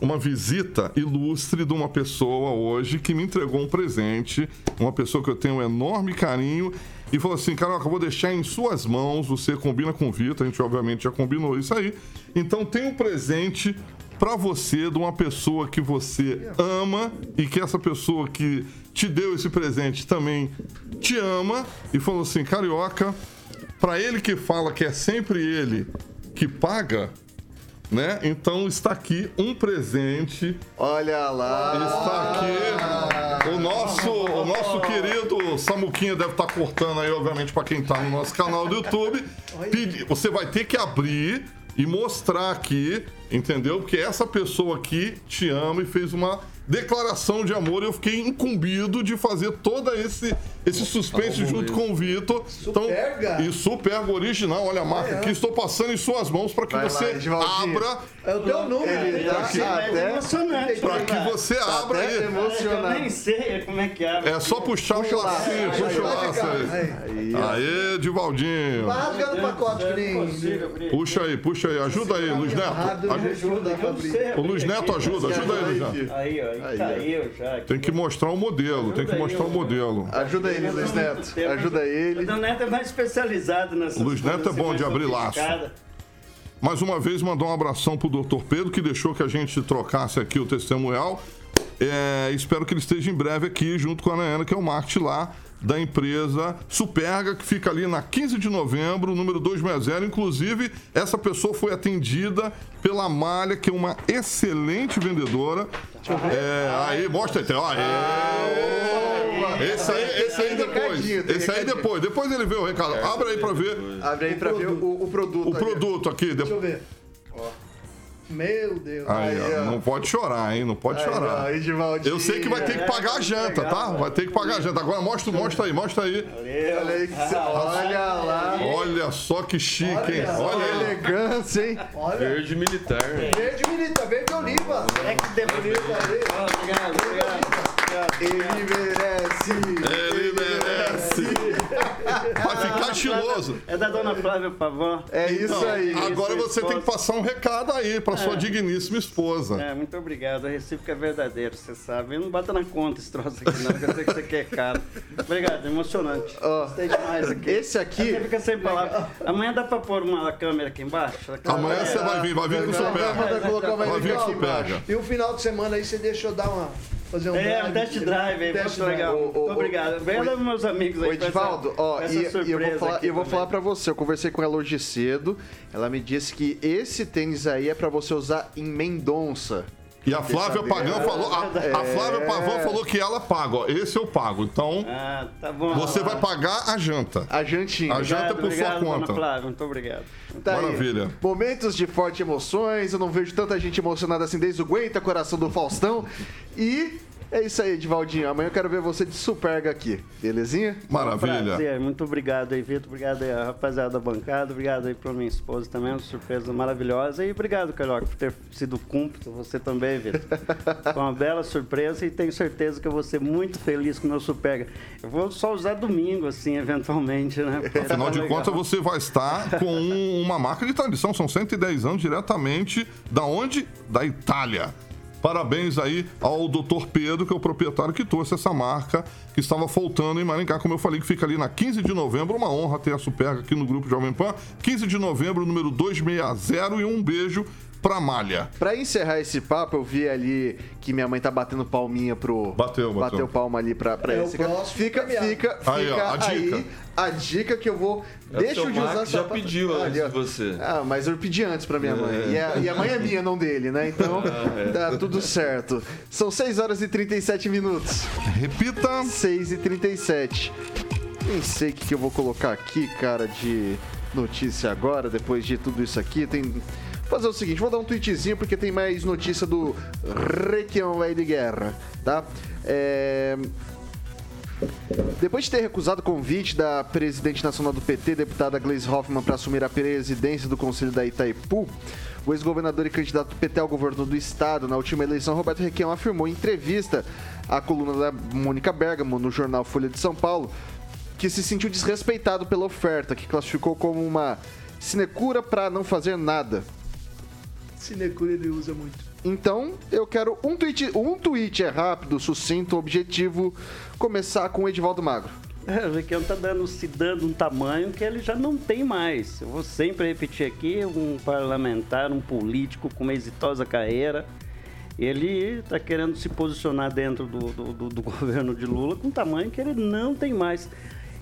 [SPEAKER 6] uma visita ilustre de uma pessoa hoje que me entregou um presente, uma pessoa que eu tenho um enorme carinho, e falou assim, Carioca, eu vou deixar em suas mãos, você combina com o Vitor, a gente obviamente já combinou isso aí. Então tem um presente pra você de uma pessoa que você ama e que essa pessoa que te deu esse presente também te ama e falou assim, Carioca, pra ele que fala que é sempre ele que paga, né? Então está aqui um presente
[SPEAKER 1] Olha lá.
[SPEAKER 6] Está aqui o nosso, o nosso querido Samuquinha deve estar cortando aí, obviamente, para quem está no nosso canal do YouTube. Pedi- Você vai ter que abrir e mostrar aqui, entendeu? Porque essa pessoa aqui te ama e fez uma declaração de amor. Eu fiquei incumbido de fazer todo esse, esse suspense junto com o Vitor. Então,
[SPEAKER 4] Superga?
[SPEAKER 6] e Superga original, olha a marca
[SPEAKER 4] é.
[SPEAKER 6] que estou passando em suas mãos para que
[SPEAKER 1] Vai lá,
[SPEAKER 6] você
[SPEAKER 1] Edivaldinho.
[SPEAKER 6] abra,
[SPEAKER 4] É o teu número.
[SPEAKER 1] Tá
[SPEAKER 2] mas é
[SPEAKER 1] até-
[SPEAKER 2] emocionante.
[SPEAKER 6] para
[SPEAKER 2] né,
[SPEAKER 6] que você
[SPEAKER 1] Tá
[SPEAKER 6] abra aí.
[SPEAKER 1] emocionado.
[SPEAKER 2] Eu nem sei como é que abre.
[SPEAKER 6] É só puxar o lacinho, puxa o laço aí. Aê, Divaldinho.
[SPEAKER 4] Vai rasgando o pacote, nem.
[SPEAKER 6] Puxa aí, puxa aí. Ajuda aí, Luiz Neto.
[SPEAKER 4] Ajuda.
[SPEAKER 6] O Luiz Neto ajuda, ajuda aí, Luiz Neto.
[SPEAKER 2] Aí, ó, caiu já.
[SPEAKER 6] Tem que mostrar o modelo, tem que mostrar o modelo.
[SPEAKER 1] Ajuda ele, Luiz Neto. Ajuda
[SPEAKER 2] O
[SPEAKER 1] ele.
[SPEAKER 2] Dom Neto é mais especializado nessas
[SPEAKER 6] Luiz Neto é bom
[SPEAKER 2] assim,
[SPEAKER 6] de abrir laço. Mais uma vez, mandar um abração pro doutor Pedro, que deixou que a gente trocasse aqui o testemunhal. É, espero que ele esteja em breve aqui, junto com a Ana, que é o marketing lá da empresa Superga, que fica ali na 15 de novembro, número 260. Inclusive, essa pessoa foi atendida pela Malha, que é uma excelente vendedora. É, aí, mostra aí, ó. Aê. Esse aí, esse aí depois. Esse aí depois. Depois ele vê o recado. Abre aí pra ver
[SPEAKER 1] Abre aí pra ver o, o produto.
[SPEAKER 6] o produto aqui.
[SPEAKER 4] Deixa eu ver. Meu Deus.
[SPEAKER 6] Aí, ó,
[SPEAKER 1] ó.
[SPEAKER 6] não pode chorar, hein? Não pode
[SPEAKER 1] Aí,
[SPEAKER 6] chorar.
[SPEAKER 1] ó, Edivaldinho.
[SPEAKER 6] Eu sei que vai ter que pagar a janta, tá? Vai ter que pagar a janta. Agora mostra, mostra aí, mostra aí.
[SPEAKER 1] Olha aí, olha lá.
[SPEAKER 6] Olha só que chique, hein?
[SPEAKER 1] Olha
[SPEAKER 6] Olha
[SPEAKER 1] a
[SPEAKER 6] aí.
[SPEAKER 1] elegância, hein?
[SPEAKER 4] Olha,
[SPEAKER 3] Verde militar.
[SPEAKER 4] verde militar, verde oliva.
[SPEAKER 2] É que depois. Obrigado, obrigado.
[SPEAKER 1] Ele merece.
[SPEAKER 6] Ele merece. Vai ficar estiloso.
[SPEAKER 2] É da dona Flávia Pavão.
[SPEAKER 1] É isso
[SPEAKER 6] Não,
[SPEAKER 1] aí.
[SPEAKER 6] agora você tem que passar um recado aí pra sua digníssima esposa.
[SPEAKER 2] É, muito obrigado. A recíproca é verdadeiro, você sabe. Eu não bota na conta esse troço aqui, não, porque eu sei que você quer caro. Obrigado, emocionante.
[SPEAKER 1] Ó,
[SPEAKER 2] Gostei demais aqui.
[SPEAKER 1] Esse aqui.
[SPEAKER 2] Você fica sem palavras. Amanhã dá pra pôr uma câmera aqui embaixo?
[SPEAKER 6] Amanhã você vai vir, vai vir com o Superga. Vai vir com o. Superga.
[SPEAKER 4] E o final de semana aí você deixa eu dar uma. Fazer um
[SPEAKER 2] É, um test drive aí,
[SPEAKER 4] Test
[SPEAKER 2] muito legal.
[SPEAKER 1] drive.
[SPEAKER 2] Muito obrigado.
[SPEAKER 1] ô,
[SPEAKER 2] aos meus amigos aí.
[SPEAKER 1] Ô, Edivaldo,
[SPEAKER 2] com
[SPEAKER 1] ó,
[SPEAKER 2] essa-
[SPEAKER 1] e,
[SPEAKER 2] essa
[SPEAKER 1] e eu vou falar, eu vou falar pra você, eu conversei com ela hoje cedo, ela me disse que esse tênis aí é pra você usar em Mendonça.
[SPEAKER 6] E a Flávia. Pagão falou. A, a Flávia
[SPEAKER 1] É.
[SPEAKER 6] Pavão falou que ela paga, ó. Esse eu pago. Então,
[SPEAKER 2] Ah, tá bom.
[SPEAKER 6] você vai pagar a janta.
[SPEAKER 1] A jantinha.
[SPEAKER 6] A janta é por sua
[SPEAKER 2] obrigado,
[SPEAKER 6] conta.
[SPEAKER 2] Dona Flávia, muito obrigado.
[SPEAKER 1] Tá aí.
[SPEAKER 6] Maravilha.
[SPEAKER 1] Momentos de forte emoções, eu não vejo tanta gente emocionada assim desde o Aguenta Coração do Faustão. E é isso aí, Edivaldinho. Amanhã eu quero ver você de Superga aqui, belezinha?
[SPEAKER 6] Maravilha.
[SPEAKER 2] Prazer, muito obrigado aí, Vitor. Obrigado aí, a rapaziada da bancada. Obrigado aí pra minha esposa também, uma surpresa maravilhosa. E obrigado, Carioca, por ter sido cúmplice. Você também, Vitor. Foi uma bela surpresa e tenho certeza que eu vou ser muito feliz com o meu Superga. Eu vou só usar domingo, assim, eventualmente, né? Porque
[SPEAKER 6] Afinal
[SPEAKER 2] tá
[SPEAKER 6] de
[SPEAKER 2] legal.
[SPEAKER 6] contas, você vai estar com um- uma marca de tradição. São 110 anos diretamente da onde? Da Itália. Parabéns aí ao Dr. Pedro, que é o proprietário que trouxe essa marca que estava faltando em Maringá, como eu falei, que fica ali na 15 de novembro. Uma honra ter a Superga aqui no Grupo Jovem Pan. 15 de novembro, número 260. E um beijo pra Malha.
[SPEAKER 1] Pra encerrar esse papo, eu vi ali que minha mãe tá batendo palminha pro.
[SPEAKER 6] Bateu, bateu.
[SPEAKER 1] Bateu palma ali pra, pra
[SPEAKER 4] É
[SPEAKER 1] esse cara. Fica, fica, fica
[SPEAKER 6] Aí, ó, a dica.
[SPEAKER 1] aí a dica que eu vou.
[SPEAKER 3] É,
[SPEAKER 1] Deixa
[SPEAKER 3] seu
[SPEAKER 1] de usar
[SPEAKER 3] Max já
[SPEAKER 1] sapato-
[SPEAKER 3] pediu antes de você.
[SPEAKER 1] Ah, mas eu pedi antes pra minha mãe. E, a, e a mãe é minha, não dele, né? Então tá tudo certo. São 6 horas e 37 minutos.
[SPEAKER 6] Repita.
[SPEAKER 1] 6 e 37. Nem sei o que, que eu vou colocar aqui, cara, de notícia agora, depois de tudo isso aqui. Tem. Fazer o seguinte, vou dar um tweetzinho porque tem mais notícia do Requião Velho de Guerra, tá? É... Depois de ter recusado o convite da presidente nacional do PT, deputada Gleisi Hoffmann, para assumir a presidência do Conselho da Itaipu, o ex-governador e candidato PT ao governo do estado na última eleição, Roberto Requião, afirmou em entrevista à coluna da Mônica Bergamo no jornal Folha de São Paulo que se sentiu desrespeitado pela oferta, que classificou como uma sinecura para não fazer nada.
[SPEAKER 4] Sinecura ele usa muito.
[SPEAKER 1] Então, eu quero um tweet, um tweet é rápido, sucinto, objetivo, começar com o Edivaldo Magro.
[SPEAKER 2] É, o Requião tá dando, se dando um tamanho que ele já não tem mais. Eu vou sempre repetir aqui, um parlamentar, um político com uma exitosa carreira. Ele está querendo se posicionar dentro do, do, do- do governo de Lula com um tamanho que ele não tem mais.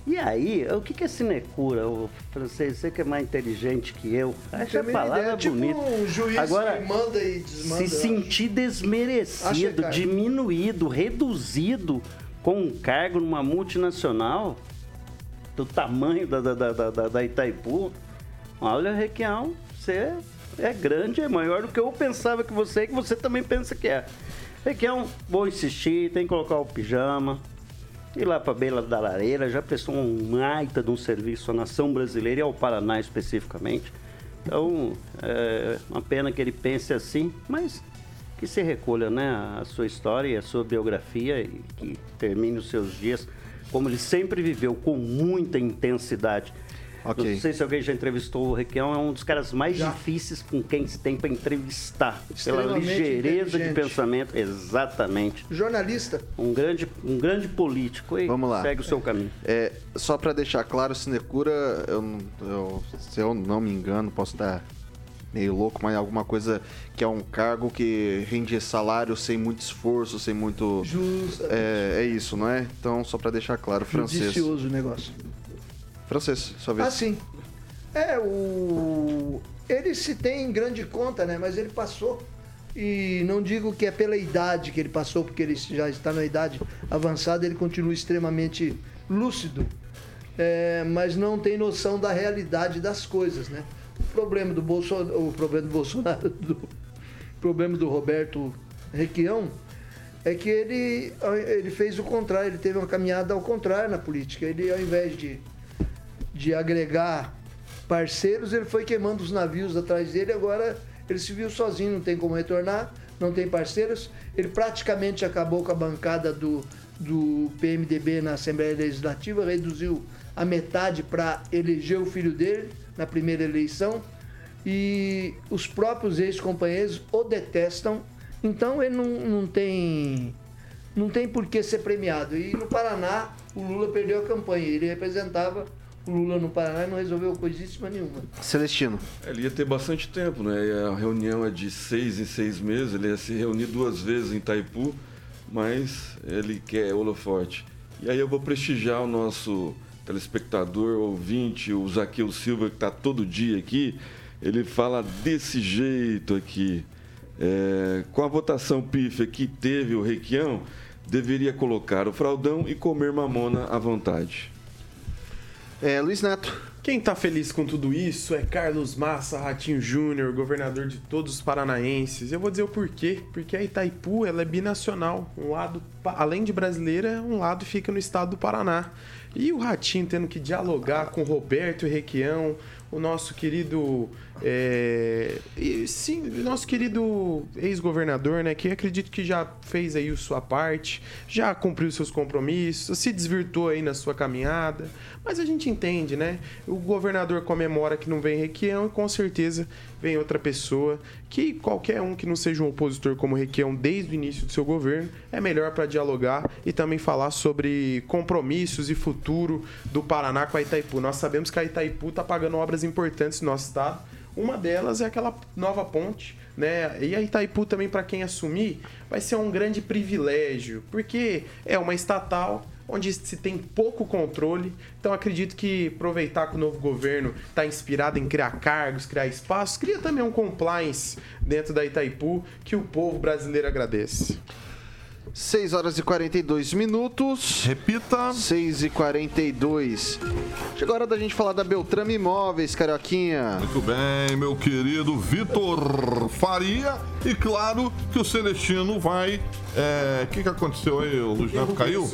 [SPEAKER 2] E aí, o que que é sinecura, o francês? Você que é mais inteligente que eu. Acho a palavra
[SPEAKER 4] ideia, tipo
[SPEAKER 2] bonita.
[SPEAKER 4] um juiz
[SPEAKER 2] Agora,
[SPEAKER 4] que manda e desmanda.
[SPEAKER 2] se sentir desmerecido, diminuído, reduzido com um cargo numa multinacional do tamanho da, da, da, da- da, Itaipu, olha, Requião, você é grande, é maior do que eu pensava que você e que você também pensa que é. Requião, vou insistir, tem que colocar o pijama, ir lá para beira da lareira, já prestou um baita de um serviço à nação brasileira e ao Paraná especificamente. Então, é uma pena que ele pense assim, mas que se recolha né, a sua história e a sua biografia e que termine os seus dias como ele sempre viveu, com muita intensidade.
[SPEAKER 1] Ok.
[SPEAKER 2] Não sei se alguém já entrevistou o Requião, é um dos caras mais
[SPEAKER 4] Já.
[SPEAKER 2] difíceis com quem se tem para entrevistar. Pela ligeireza de pensamento, exatamente.
[SPEAKER 4] Jornalista.
[SPEAKER 2] Um grande, um grande político e
[SPEAKER 1] Vamos lá.
[SPEAKER 2] segue o seu caminho.
[SPEAKER 1] É, só pra deixar claro, Sinecura, eu, eu- se eu não me engano, posso estar meio louco, mas alguma coisa que é um cargo que rende salário sem muito esforço, sem muito.
[SPEAKER 4] Justa.
[SPEAKER 1] É, é isso, não é? Então, só pra deixar claro, francês.
[SPEAKER 4] Judicioso o negócio.
[SPEAKER 1] Francês, sua vez.
[SPEAKER 4] Ah, sim. É, o. Ele se tem em grande conta, né? Mas ele passou. E não digo que é pela idade que ele passou, porque ele já está na idade avançada, ele continua extremamente lúcido. É, mas não tem noção da realidade das coisas, né? O problema do Bolsonaro, o problema do Bolsonaro, do o problema do Roberto Requião é que ele, ele fez o contrário, ele teve uma caminhada ao contrário na política. Ele, ao invés de, de agregar parceiros, ele foi queimando os navios atrás dele, agora ele se viu sozinho, não tem como retornar, não tem parceiros. Ele praticamente acabou com a bancada do, do PMDB na Assembleia Legislativa, reduziu a metade para eleger o filho dele na primeira eleição. E os próprios ex-companheiros o detestam, então ele não, não tem não tem por que ser premiado. E no Paraná, o Lula perdeu a campanha. Ele representava o Lula no Paraná e não resolveu coisíssima nenhuma.
[SPEAKER 1] Celestino.
[SPEAKER 3] Ele ia ter bastante tempo, né? A reunião é de seis em seis meses, ele ia se reunir duas vezes em Itaipu, mas ele quer holofote. E aí eu vou prestigiar o nosso telespectador, ouvinte, o Zaqueu Silva, que está todo dia aqui. Ele fala desse jeito aqui. É, com a votação pífia que teve o Requião, deveria colocar o fraldão e comer mamona à vontade.
[SPEAKER 1] É, Luiz Neto.
[SPEAKER 5] Quem tá feliz com tudo isso é Carlos Massa, Ratinho Júnior, governador de todos os paranaenses. Eu vou dizer o porquê. Porque a Itaipu ela é binacional. Um lado, além de brasileira, um lado fica no estado do Paraná. E o Ratinho tendo que dialogar com Roberto Requião, o nosso querido. é, sim, nosso querido ex-governador, né? Que acredito que já fez aí sua parte, já cumpriu seus compromissos, se desvirtuou aí na sua caminhada. Mas a gente entende, né? O governador comemora que não vem Requião e com certeza vem outra pessoa que qualquer um que não seja um opositor como Requião desde o início do seu governo é melhor para dialogar e também falar sobre compromissos e futuro do Paraná com a Itaipu. Nós sabemos que a Itaipu está pagando obras importantes no nosso estado. Uma delas é aquela nova ponte, né? E a Itaipu também, para quem assumir, vai ser um grande privilégio, porque é uma estatal onde se tem pouco controle. Então acredito que aproveitar que o novo governo está inspirado em criar cargos, criar espaços, cria também um compliance dentro da Itaipu que o povo brasileiro agradece.
[SPEAKER 1] 6 horas e 42 minutos.
[SPEAKER 6] Repita.
[SPEAKER 1] 6 e 42. Chegou a hora da gente falar da Beltrame Imóveis, Carioquinha.
[SPEAKER 6] Muito bem, meu querido Vitor Faria. E claro que o Celestino vai. é, O que, que aconteceu aí? O Luiz Neto caiu?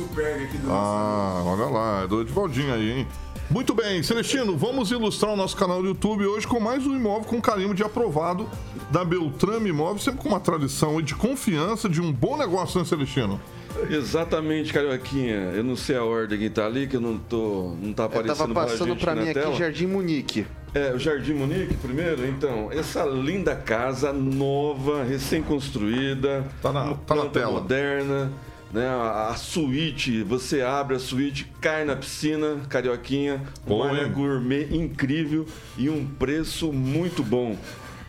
[SPEAKER 6] Ah, olha lá, é do Edivaldinho aí, hein? Muito bem, Celestino, vamos ilustrar o nosso canal do YouTube hoje com mais um imóvel com carimbo de aprovado da Beltrame Imóveis, sempre com uma tradição e de confiança de um bom negócio, né, Celestino?
[SPEAKER 3] Exatamente, Carioquinha. Eu não sei a ordem que tá ali, que eu não tô. não tá
[SPEAKER 1] Eu
[SPEAKER 3] aparecendo
[SPEAKER 1] tava passando
[SPEAKER 3] gente
[SPEAKER 1] pra
[SPEAKER 3] na
[SPEAKER 1] mim aqui
[SPEAKER 3] tela.
[SPEAKER 1] Jardim Munique.
[SPEAKER 3] É, o Jardim Munique primeiro, então. Essa linda casa nova, recém-construída.
[SPEAKER 6] Tá na- tá na tela.
[SPEAKER 3] moderna. Né, a, a suíte, você abre a suíte, cai na piscina, carioquinha,
[SPEAKER 6] Bom,
[SPEAKER 3] uma gourmet incrível e um preço muito bom.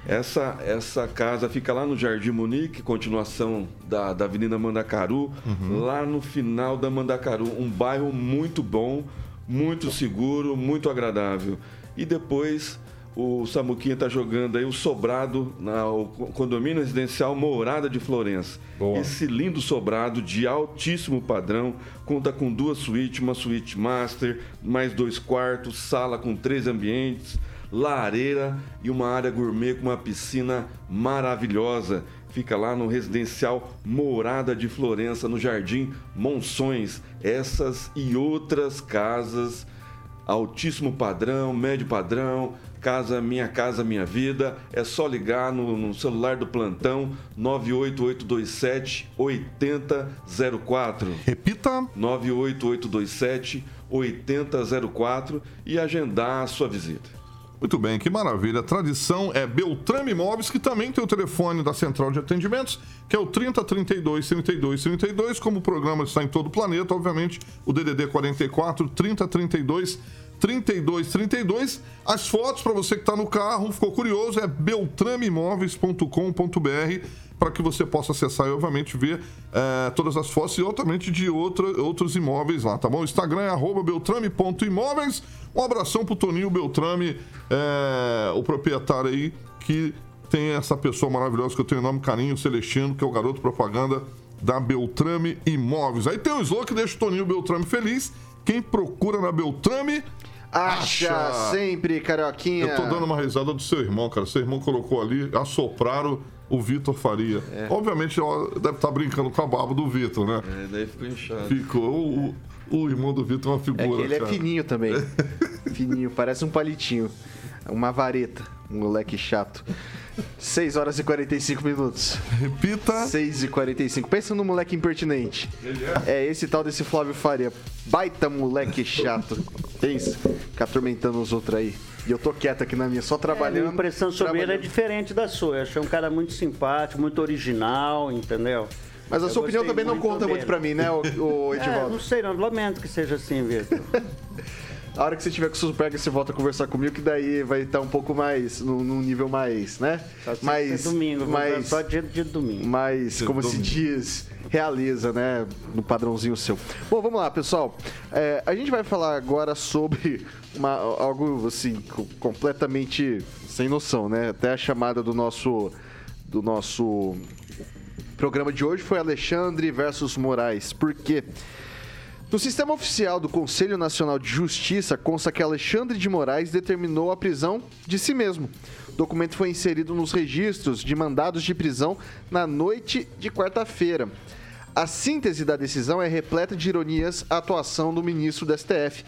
[SPEAKER 3] Essa, essa casa fica lá no Jardim Munique, continuação da, da Avenida Mandacaru,
[SPEAKER 6] Uhum.
[SPEAKER 3] lá no final da Mandacaru. Um bairro muito bom, muito seguro, muito agradável. E depois o Samuquinha está jogando aí o sobrado na o condomínio residencial Mourada de Florença.
[SPEAKER 6] Boa.
[SPEAKER 3] Esse lindo sobrado de altíssimo padrão, conta com duas suítes, uma suíte master, mais dois quartos, sala com três ambientes, lareira e uma área gourmet com uma piscina maravilhosa. fica lá no residencial Morada de Florença, no Jardim Monções. Essas e outras casas, altíssimo padrão, médio padrão, casa Minha Casa Minha Vida. É só ligar no, no celular do plantão 98827 8004.
[SPEAKER 6] Repita.
[SPEAKER 3] 98827 8004 e agendar a sua visita.
[SPEAKER 6] Muito bem, que maravilha. A tradição é Beltrame Imóveis, que também tem o telefone da central de atendimentos, que é o 3032 32 32. Como o programa está em todo o planeta, obviamente, o DDD 44 3032 32 32. As fotos para você que está no carro, ficou curioso, é beltrameimóveis.com.br para que você possa acessar e, obviamente, ver eh, todas as fotos e, obviamente, de outra, outros imóveis lá, tá bom? O Instagram é arroba beltrame.imóveis. Um abração pro Toninho Beltrame, eh, o proprietário aí, que tem essa pessoa maravilhosa que eu tenho o nome carinho, Celestino, que é o garoto propaganda da Beltrame Imóveis. Aí tem o slogan que deixa o Toninho Beltrame feliz. Quem procura na Beltrame
[SPEAKER 1] Acha,
[SPEAKER 6] Acha.
[SPEAKER 1] sempre, Carioquinha.
[SPEAKER 6] Eu tô dando uma risada do seu irmão, cara. Seu irmão colocou ali, assopraram o Vitor Faria.
[SPEAKER 1] É.
[SPEAKER 6] Obviamente, ó, deve estar brincando com a barba do Vitor, né?
[SPEAKER 3] É, daí ficou inchado.
[SPEAKER 6] Ficou. O, o irmão do Vitor é uma
[SPEAKER 1] É
[SPEAKER 6] figura.
[SPEAKER 1] que ele é
[SPEAKER 6] cara.
[SPEAKER 1] fininho também. fininho, parece um palitinho. Uma vareta. Moleque chato. 6 horas e 45 minutos.
[SPEAKER 6] Repita.
[SPEAKER 1] 6 e 45. Pensa no moleque impertinente. É esse tal desse Flávio Faria. Baita moleque chato. Pensa. Fica atormentando os outros aí. E eu tô quieto aqui na minha, só
[SPEAKER 2] A
[SPEAKER 1] trabalhando.
[SPEAKER 2] minha impressão sobre ele é diferente da sua. Eu achei um cara muito simpático, muito original, entendeu?
[SPEAKER 1] Mas a
[SPEAKER 2] Eu
[SPEAKER 1] sua opinião também não
[SPEAKER 2] muito
[SPEAKER 1] conta muito
[SPEAKER 2] dele.
[SPEAKER 1] pra mim, né, o, o
[SPEAKER 2] É,
[SPEAKER 1] Edivaldo?
[SPEAKER 2] não sei, não. Lamento que seja assim, Vitor.
[SPEAKER 1] A hora que você tiver com o Super você volta a conversar comigo, que daí vai estar um pouco mais, num, num nível mais, né?
[SPEAKER 2] Só
[SPEAKER 1] mais,
[SPEAKER 2] for domingo,
[SPEAKER 1] mais,
[SPEAKER 2] mais... só dia de domingo.
[SPEAKER 1] mais, como se diz, realiza, né? No padrãozinho seu. Bom, vamos lá, pessoal. É, a gente vai falar agora sobre uma, algo, assim, co- completamente sem noção, né? Até a chamada do nosso, do nosso programa de hoje foi Alexandre versus Moraes. Por quê? No sistema oficial do Conselho Nacional de Justiça consta que Alexandre de Moraes determinou a prisão de si mesmo. O documento foi inserido nos registros de mandados de prisão na noite de quarta-feira. A síntese da decisão é repleta de ironias à atuação do ministro do STF,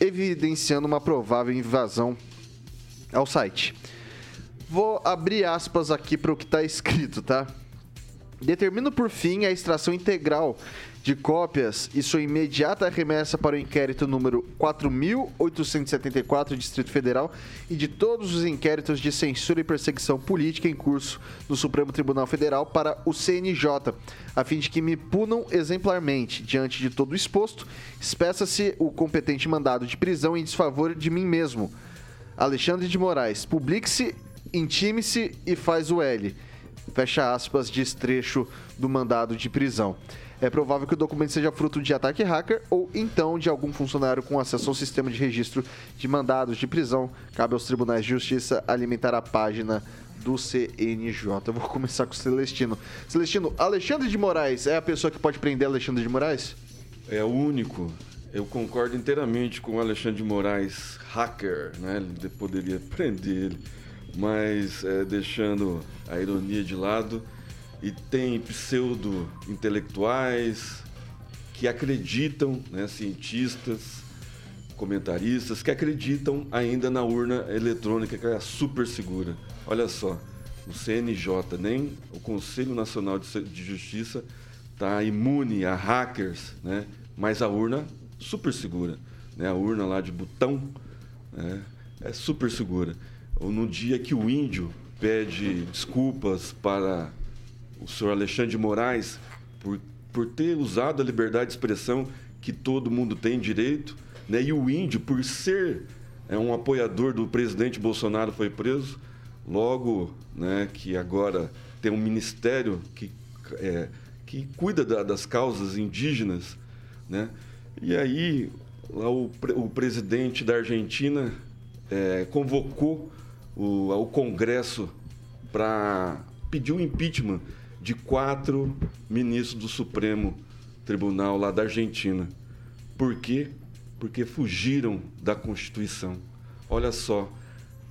[SPEAKER 1] evidenciando uma provável invasão ao site. Vou abrir aspas aqui para o que está escrito, tá? Determino por fim a extração integral de cópias e sua imediata remessa para o inquérito número 4.874 Distrito Federal e de todos os inquéritos de censura e perseguição política em curso no Supremo Tribunal Federal para o CNJ, a fim de que me punam exemplarmente. Diante de todo o exposto, espeça-se o competente mandado de prisão em desfavor de mim mesmo. Alexandre de Moraes, publique-se, intime-se e faz o L. Fecha aspas, diz trecho do mandado de prisão. É provável que o documento seja fruto de ataque hacker ou então de algum funcionário com acesso ao sistema de registro de mandados de prisão. Cabe aos tribunais de justiça alimentar a página do CNJ. Eu vou começar com o Celestino. Celestino, Alexandre de Moraes é a pessoa que pode prender Alexandre de Moraes?
[SPEAKER 3] É o único. Eu concordo inteiramente com o Alexandre de Moraes, hacker, né? Ele poderia prender ele, mas é, deixando a ironia de lado. E tem pseudo-intelectuais que acreditam, né, cientistas, comentaristas, que acreditam ainda na urna eletrônica, que é super segura. Olha só, o CNJ, nem o Conselho Nacional de Justiça está imune a hackers, né? mas a urna super segura. Né? A urna lá de botão né? é super segura. Ou no dia que o índio pede desculpas para o senhor Alexandre de Moraes por, por ter usado a liberdade de expressão que todo mundo tem direito, né? e o índio, por ser é, um apoiador do presidente Bolsonaro, foi preso. Logo, né, que agora tem um ministério que, é, que cuida da- das causas indígenas, né? E aí, lá o, o presidente da Argentina é, convocou o, o Congresso para pedir o impeachment de quatro ministros do Supremo Tribunal lá da Argentina. Por quê? Porque fugiram da Constituição. Olha só,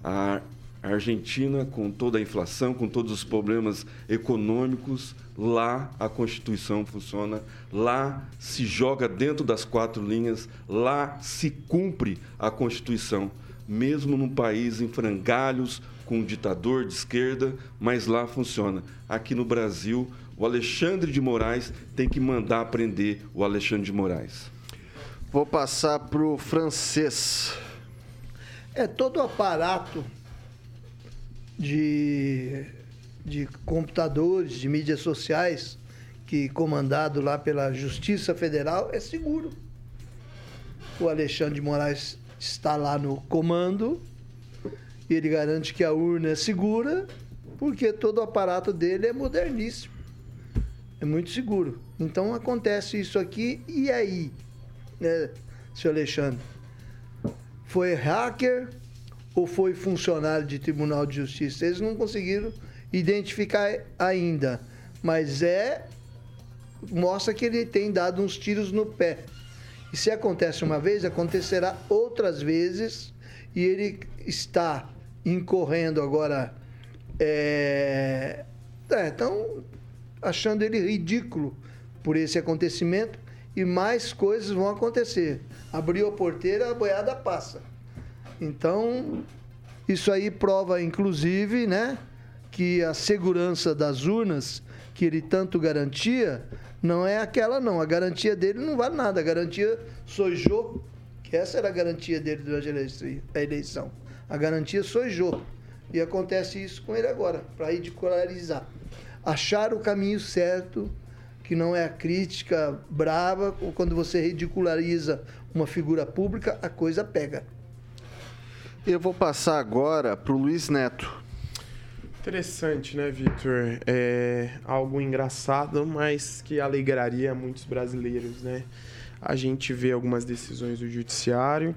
[SPEAKER 3] a Argentina, com toda a inflação, com todos os problemas econômicos, lá a Constituição funciona, lá se joga dentro das quatro linhas, lá se cumpre a Constituição, mesmo num país em frangalhos, com um ditador de esquerda, mas lá funciona. Aqui no Brasil, o Alexandre de Moraes tem que mandar aprender o Alexandre de Moraes.
[SPEAKER 1] Vou passar pro francês.
[SPEAKER 4] É todo o aparato de, de computadores, de mídias sociais, que comandado lá pela Justiça Federal, é seguro. O Alexandre de Moraes está lá no comando e ele garante que a urna é segura, porque todo o aparato dele é moderníssimo. É muito seguro. Então acontece isso aqui, e aí, né, senhor Alexandre? Foi hacker ou foi funcionário de Tribunal de Justiça? Eles não conseguiram identificar ainda, mas é mostra que ele tem dado uns tiros no pé. E se acontece uma vez, acontecerá outras vezes e ele está incorrendo agora. É, é, então, achando ele ridículo por esse acontecimento e mais coisas vão acontecer. Abriu a porteira, a boiada passa. Então, isso aí prova, inclusive, né, que a segurança das urnas que ele tanto garantia não é aquela, não. A garantia dele não vale nada. A garantia sojou, que essa era a garantia dele durante a eleição. A garantia sojou. E acontece isso com ele agora, para ridicularizar. Achar o caminho certo, que não é a crítica brava, ou quando você ridiculariza uma figura pública, a coisa pega.
[SPEAKER 1] Eu vou passar agora para o Luiz Neto.
[SPEAKER 5] Interessante, né, Vitor? É algo engraçado, mas que alegraria muitos brasileiros, né? A gente vê algumas decisões do judiciário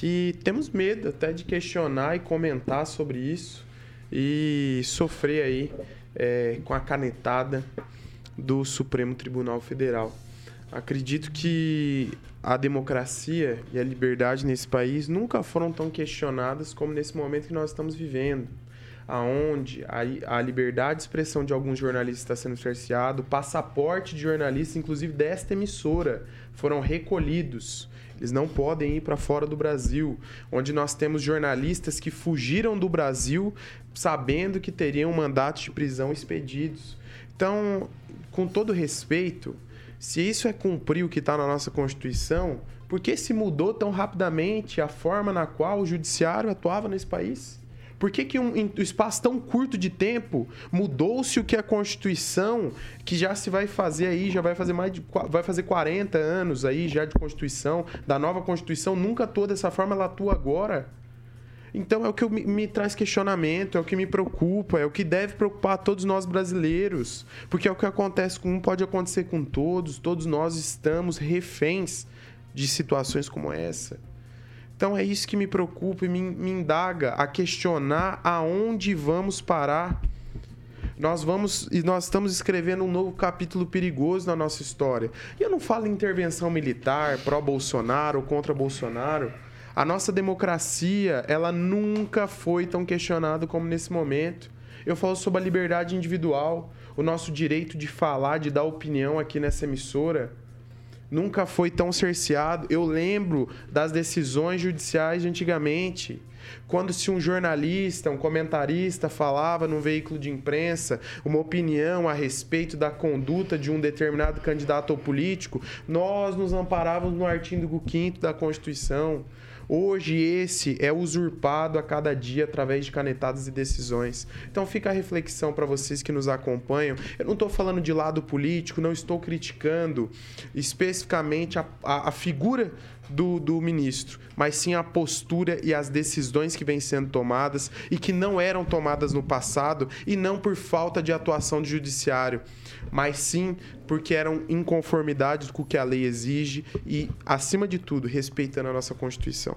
[SPEAKER 5] que temos medo até de questionar e comentar sobre isso e sofrer aí é, com a canetada do Supremo Tribunal Federal. Acredito que a democracia e a liberdade nesse país nunca foram tão questionadas como nesse momento que nós estamos vivendo, aonde a, a liberdade de expressão de alguns jornalistas está sendo cerceado, o passaporte de jornalistas, inclusive desta emissora, foram recolhidos. Eles não podem ir para fora do Brasil, onde nós temos jornalistas que fugiram do Brasil sabendo que teriam mandatos de prisão expedidos. Então, com todo respeito, se isso é cumprir o que está na nossa Constituição, por que se mudou tão rapidamente a forma na qual o judiciário atuava nesse país? Por que, que um, um espaço tão curto de tempo mudou-se o que a Constituição, que já se vai fazer aí, já vai fazer mais de vai fazer 40 anos aí já de Constituição, da nova Constituição, nunca atuou dessa forma, ela atua agora. Então é o que me, me, traz questionamento, é o que me preocupa, é o que deve preocupar todos nós brasileiros. Porque é o que acontece com um, pode acontecer com todos, todos nós estamos reféns de situações como essa. Então é isso que me preocupa e me, me indaga a questionar aonde vamos parar. Nós vamos e nós estamos escrevendo um novo capítulo perigoso na nossa história. E eu não falo em intervenção militar pró-Bolsonaro ou contra Bolsonaro. A nossa democracia, ela nunca foi tão questionada como nesse momento. Eu falo sobre a liberdade individual, o nosso direito de falar, de dar opinião aqui nessa emissora nunca foi tão cerceado. Eu lembro das decisões judiciais de antigamente. Quando se um jornalista, um comentarista falava num veículo de imprensa uma opinião a respeito da conduta de um determinado candidato ou político, nós nos amparávamos no artigo 5 da Constituição. Hoje esse é usurpado a cada dia através de canetadas e decisões. Então fica a reflexão para vocês que nos acompanham. Eu não estou falando de lado político, não estou criticando especificamente a, a, a figura do, do, ministro, mas sim a postura e as decisões que vêm sendo tomadas e que não eram tomadas no passado e não por falta de atuação do judiciário, mas sim porque eram inconformidades com o que a lei exige e, acima de tudo, respeitando a nossa Constituição.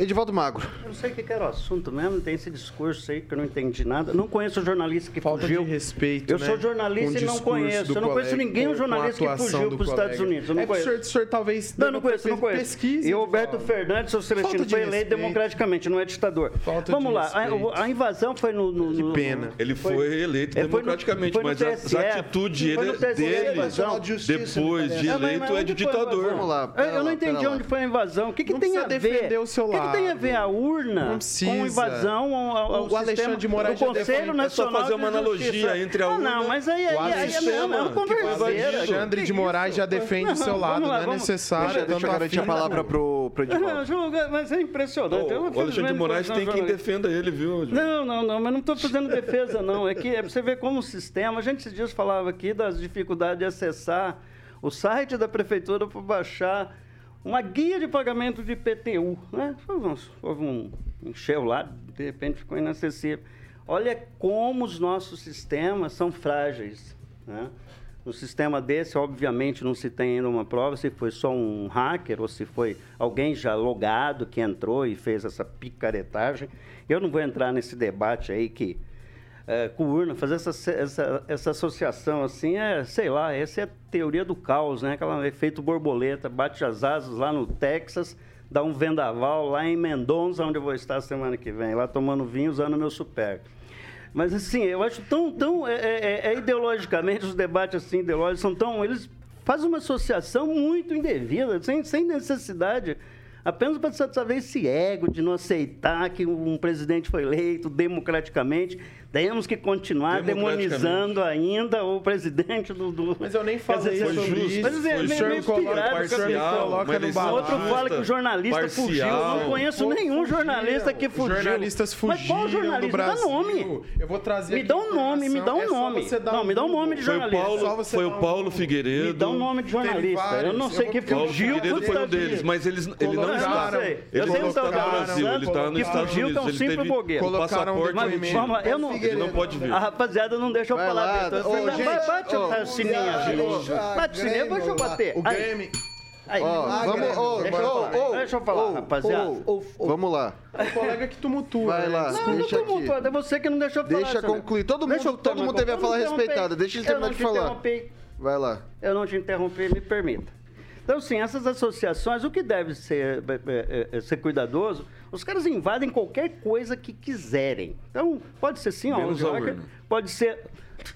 [SPEAKER 1] Edivaldo Magro.
[SPEAKER 2] Eu não sei o que que era o assunto mesmo, tem esse discurso aí que eu não entendi nada. Não conheço o jornalista que
[SPEAKER 5] Falta
[SPEAKER 2] fugiu.
[SPEAKER 5] de respeito,
[SPEAKER 2] Eu
[SPEAKER 5] né,
[SPEAKER 2] sou jornalista
[SPEAKER 5] o
[SPEAKER 2] e não conheço. Eu não conheço ninguém um jornalista que fugiu para os Estados. Unidos. Eu não
[SPEAKER 5] é que o
[SPEAKER 2] conheço.
[SPEAKER 5] senhor, o senhor talvez...
[SPEAKER 2] Não, não conheço, não conheço.
[SPEAKER 5] Pesquisa,
[SPEAKER 2] e o Roberto. Fernandes, seu Celestino,
[SPEAKER 5] de
[SPEAKER 2] foi eleito democraticamente, não é ditador.
[SPEAKER 5] Falta
[SPEAKER 2] Vamos
[SPEAKER 5] de
[SPEAKER 2] lá, a, a invasão foi no... no- no-
[SPEAKER 5] pena.
[SPEAKER 3] Ele foi, eleito
[SPEAKER 2] É, foi no-
[SPEAKER 3] democraticamente,
[SPEAKER 2] foi no
[SPEAKER 3] mas a,
[SPEAKER 2] TSE,
[SPEAKER 3] a atitude
[SPEAKER 2] foi no
[SPEAKER 3] ele- dele,
[SPEAKER 2] invasão.
[SPEAKER 4] de Justiça,
[SPEAKER 3] depois de
[SPEAKER 2] É,
[SPEAKER 3] eleito, é de
[SPEAKER 2] foi
[SPEAKER 3] ditador.
[SPEAKER 1] Vamos lá,
[SPEAKER 2] Eu- não entendi onde foi a invasão. O que, que tem a ver?
[SPEAKER 5] defender o seu
[SPEAKER 2] O tem a ver a urna com invasão ao, ao,
[SPEAKER 5] O Alexandre
[SPEAKER 2] sistema
[SPEAKER 5] de Moraes
[SPEAKER 2] do Conselho
[SPEAKER 5] defende-
[SPEAKER 3] é só
[SPEAKER 2] Nacional
[SPEAKER 3] fazer uma analogia entre a
[SPEAKER 2] Ah,
[SPEAKER 3] urna
[SPEAKER 2] não, mas aí, aí,
[SPEAKER 5] o
[SPEAKER 2] aí, aí, não, não,
[SPEAKER 5] que
[SPEAKER 2] converseira.
[SPEAKER 5] Alexandre de Moraes já defende o seu lado, não é
[SPEAKER 2] vamos-
[SPEAKER 5] necessário.
[SPEAKER 1] Deixa, deixa eu garantir a palavra pro, Edivaldo.
[SPEAKER 2] Não, julga, mas é impressionante. Eu,
[SPEAKER 3] o Alexandre de Moraes tem
[SPEAKER 2] sou
[SPEAKER 3] quem defenda ele, viu?
[SPEAKER 2] Não, não, não, mas não estou fazendo defesa, não. É que é pra você ver como o sistema. A gente esses dias falava aqui das dificuldades de acessar o site da prefeitura para baixar uma guia de pagamento de IPTU. Né? Houve um encheu lá, de repente ficou inacessível. Olha como os nossos sistemas são frágeis. Né? No sistema desse, obviamente, não se tem ainda uma prova se foi só um hacker ou se foi alguém já logado que entrou e fez essa picaretagem. Eu não vou entrar nesse debate aí que é, com urna, fazer essa, essa, essa associação assim é, sei lá, essa é a teoria do caos, né? Aquela efeito borboleta, bate as asas lá no Texas, dá um vendaval lá em Mendonça, onde eu vou estar semana que vem, lá tomando vinho usando meu super. Mas assim, eu acho tão, tão é, é- é ideologicamente os debates assim ideológicos são tão, eles fazem uma associação muito indevida, sem, sem necessidade. Apenas para satisfazer esse ego de não aceitar que um presidente foi eleito democraticamente. Temos que continuar demonizando ainda o presidente do. do-
[SPEAKER 5] Mas eu nem falei
[SPEAKER 2] dizer,
[SPEAKER 5] sobre
[SPEAKER 2] foi
[SPEAKER 5] isso.
[SPEAKER 2] Mas é
[SPEAKER 5] Foi
[SPEAKER 2] meio-
[SPEAKER 5] o senhor
[SPEAKER 2] meio
[SPEAKER 5] me coloca-
[SPEAKER 2] inspirado,
[SPEAKER 5] coloca no balaio.
[SPEAKER 2] Outro fala que o jornalista
[SPEAKER 3] Parcial.
[SPEAKER 2] fugiu. Eu não conheço nenhum jornalista que
[SPEAKER 5] Os
[SPEAKER 2] fugiu.
[SPEAKER 5] jornalistas
[SPEAKER 2] Mas
[SPEAKER 5] fugiram
[SPEAKER 2] qual jornalista?
[SPEAKER 5] do Brasil.
[SPEAKER 2] Dá nome.
[SPEAKER 5] Eu vou trazer
[SPEAKER 2] Me dá um nome, me dá um.
[SPEAKER 5] É
[SPEAKER 2] nome. Não, me dá um nome de
[SPEAKER 3] Foi o
[SPEAKER 2] jornalista.
[SPEAKER 3] Paulo, foi o Paulo. Figueiredo.
[SPEAKER 2] Me dá um nome de jornalista.
[SPEAKER 5] vários.
[SPEAKER 2] Eu não sei que
[SPEAKER 5] Paulo
[SPEAKER 3] Paulo
[SPEAKER 2] fugiu.
[SPEAKER 3] Figueiredo foi um deles, mas eles, ele não
[SPEAKER 2] Eu
[SPEAKER 3] está.
[SPEAKER 2] sei. Eu
[SPEAKER 3] Ele
[SPEAKER 2] sei
[SPEAKER 3] não
[SPEAKER 2] que
[SPEAKER 3] está
[SPEAKER 2] tá
[SPEAKER 3] no Brasil, ele está nos Estados
[SPEAKER 2] fugiu,
[SPEAKER 3] Unidos.
[SPEAKER 2] que é um
[SPEAKER 3] Ele
[SPEAKER 2] simples
[SPEAKER 3] teve
[SPEAKER 5] um
[SPEAKER 3] passaporte
[SPEAKER 2] Mas
[SPEAKER 5] depoimento.
[SPEAKER 2] vamos lá, eu não.
[SPEAKER 3] Ele não pode vir.
[SPEAKER 2] A rapaziada não deixa eu
[SPEAKER 1] Vai
[SPEAKER 2] falar.
[SPEAKER 1] lá, ô, gente,
[SPEAKER 2] vai, bate
[SPEAKER 1] ô,
[SPEAKER 2] sininha.
[SPEAKER 4] Grêmio,
[SPEAKER 2] Bate o sininho, deixa eu bater.
[SPEAKER 5] O
[SPEAKER 2] aí.
[SPEAKER 1] Ó,
[SPEAKER 4] Ah,
[SPEAKER 1] vamos,
[SPEAKER 2] deixa eu falar,
[SPEAKER 1] ô,
[SPEAKER 2] deixa eu falar,
[SPEAKER 1] ô,
[SPEAKER 2] rapaziada.
[SPEAKER 1] Vamos lá.
[SPEAKER 5] O colega que tumultua.
[SPEAKER 1] Vai
[SPEAKER 5] né?
[SPEAKER 1] lá.
[SPEAKER 2] Não, não
[SPEAKER 1] Deixa
[SPEAKER 2] tô
[SPEAKER 1] aqui.
[SPEAKER 2] multado, é você que não deixou eu falar.
[SPEAKER 1] Deixa concluir. Todo
[SPEAKER 2] Deixa
[SPEAKER 1] mundo- todo mundo teve a fala
[SPEAKER 2] não
[SPEAKER 1] respeitada. Deixa ele terminar
[SPEAKER 2] Eu não
[SPEAKER 1] de
[SPEAKER 2] te
[SPEAKER 1] falar.
[SPEAKER 2] interrompi.
[SPEAKER 1] Vai lá.
[SPEAKER 2] Eu não te interrompi, me permita. Então, sim, essas associações, o que deve ser, é, é, é, ser cuidadoso, os caras invadem qualquer coisa que quiserem. Então, pode ser sim, ó, um pode ser.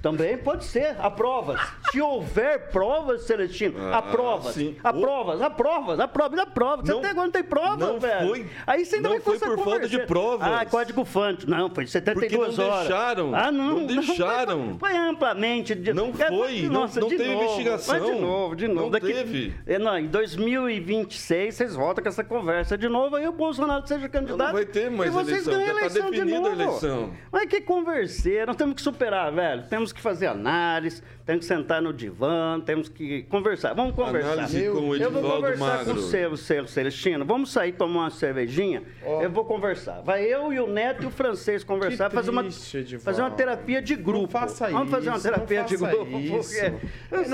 [SPEAKER 2] Também pode ser. Há provas. Se houver provas, Celestino, há
[SPEAKER 3] Ah,
[SPEAKER 2] provas.
[SPEAKER 3] sim.
[SPEAKER 2] Há provas, há provas, há provas, há provas. Você
[SPEAKER 3] Não-
[SPEAKER 2] até agora não tem prova,
[SPEAKER 3] não
[SPEAKER 2] velho.
[SPEAKER 3] foi-
[SPEAKER 2] Aí você ainda
[SPEAKER 3] não
[SPEAKER 2] vai
[SPEAKER 3] foi por falta de
[SPEAKER 2] conversa.
[SPEAKER 3] provas.
[SPEAKER 2] Ah, código fonte. Não, foi 72
[SPEAKER 3] Porque não
[SPEAKER 2] horas.
[SPEAKER 3] deixaram.
[SPEAKER 2] Ah, não.
[SPEAKER 3] Não deixaram.
[SPEAKER 2] Foi, foi amplamente. de-
[SPEAKER 3] Não
[SPEAKER 2] É,
[SPEAKER 3] foi, não-
[SPEAKER 2] Nossa,
[SPEAKER 3] não
[SPEAKER 2] de
[SPEAKER 3] teve
[SPEAKER 2] novo.
[SPEAKER 3] investigação.
[SPEAKER 2] Mas de novo, de novo.
[SPEAKER 3] Não teve.
[SPEAKER 2] É, não, em 2026 vocês voltam com essa conversa de novo, aí o Bolsonaro seja candidato.
[SPEAKER 3] Não vai ter mais
[SPEAKER 2] e vocês
[SPEAKER 3] eleição,
[SPEAKER 2] ganham
[SPEAKER 3] já tá
[SPEAKER 2] eleição de
[SPEAKER 3] definida a
[SPEAKER 2] novo.
[SPEAKER 3] eleição.
[SPEAKER 2] Mas que converseira, nós temos que superar, velho. Temos que fazer análise, temos que sentar no divã, temos que conversar. Vamos conversar.
[SPEAKER 3] Análise com o
[SPEAKER 2] Eu vou conversar com
[SPEAKER 3] Magro.
[SPEAKER 2] o seu, seu Celestino. Vamos sair tomar uma cervejinha? Eu vou conversar. Vai eu e o Neto e o francês conversar,
[SPEAKER 5] Que
[SPEAKER 2] fazer uma
[SPEAKER 5] triste, Edivaldo.
[SPEAKER 2] fazer uma terapia de grupo.
[SPEAKER 5] Não faça
[SPEAKER 2] Vamos fazer uma terapia
[SPEAKER 5] não
[SPEAKER 2] de grupo. Porque eu
[SPEAKER 5] Não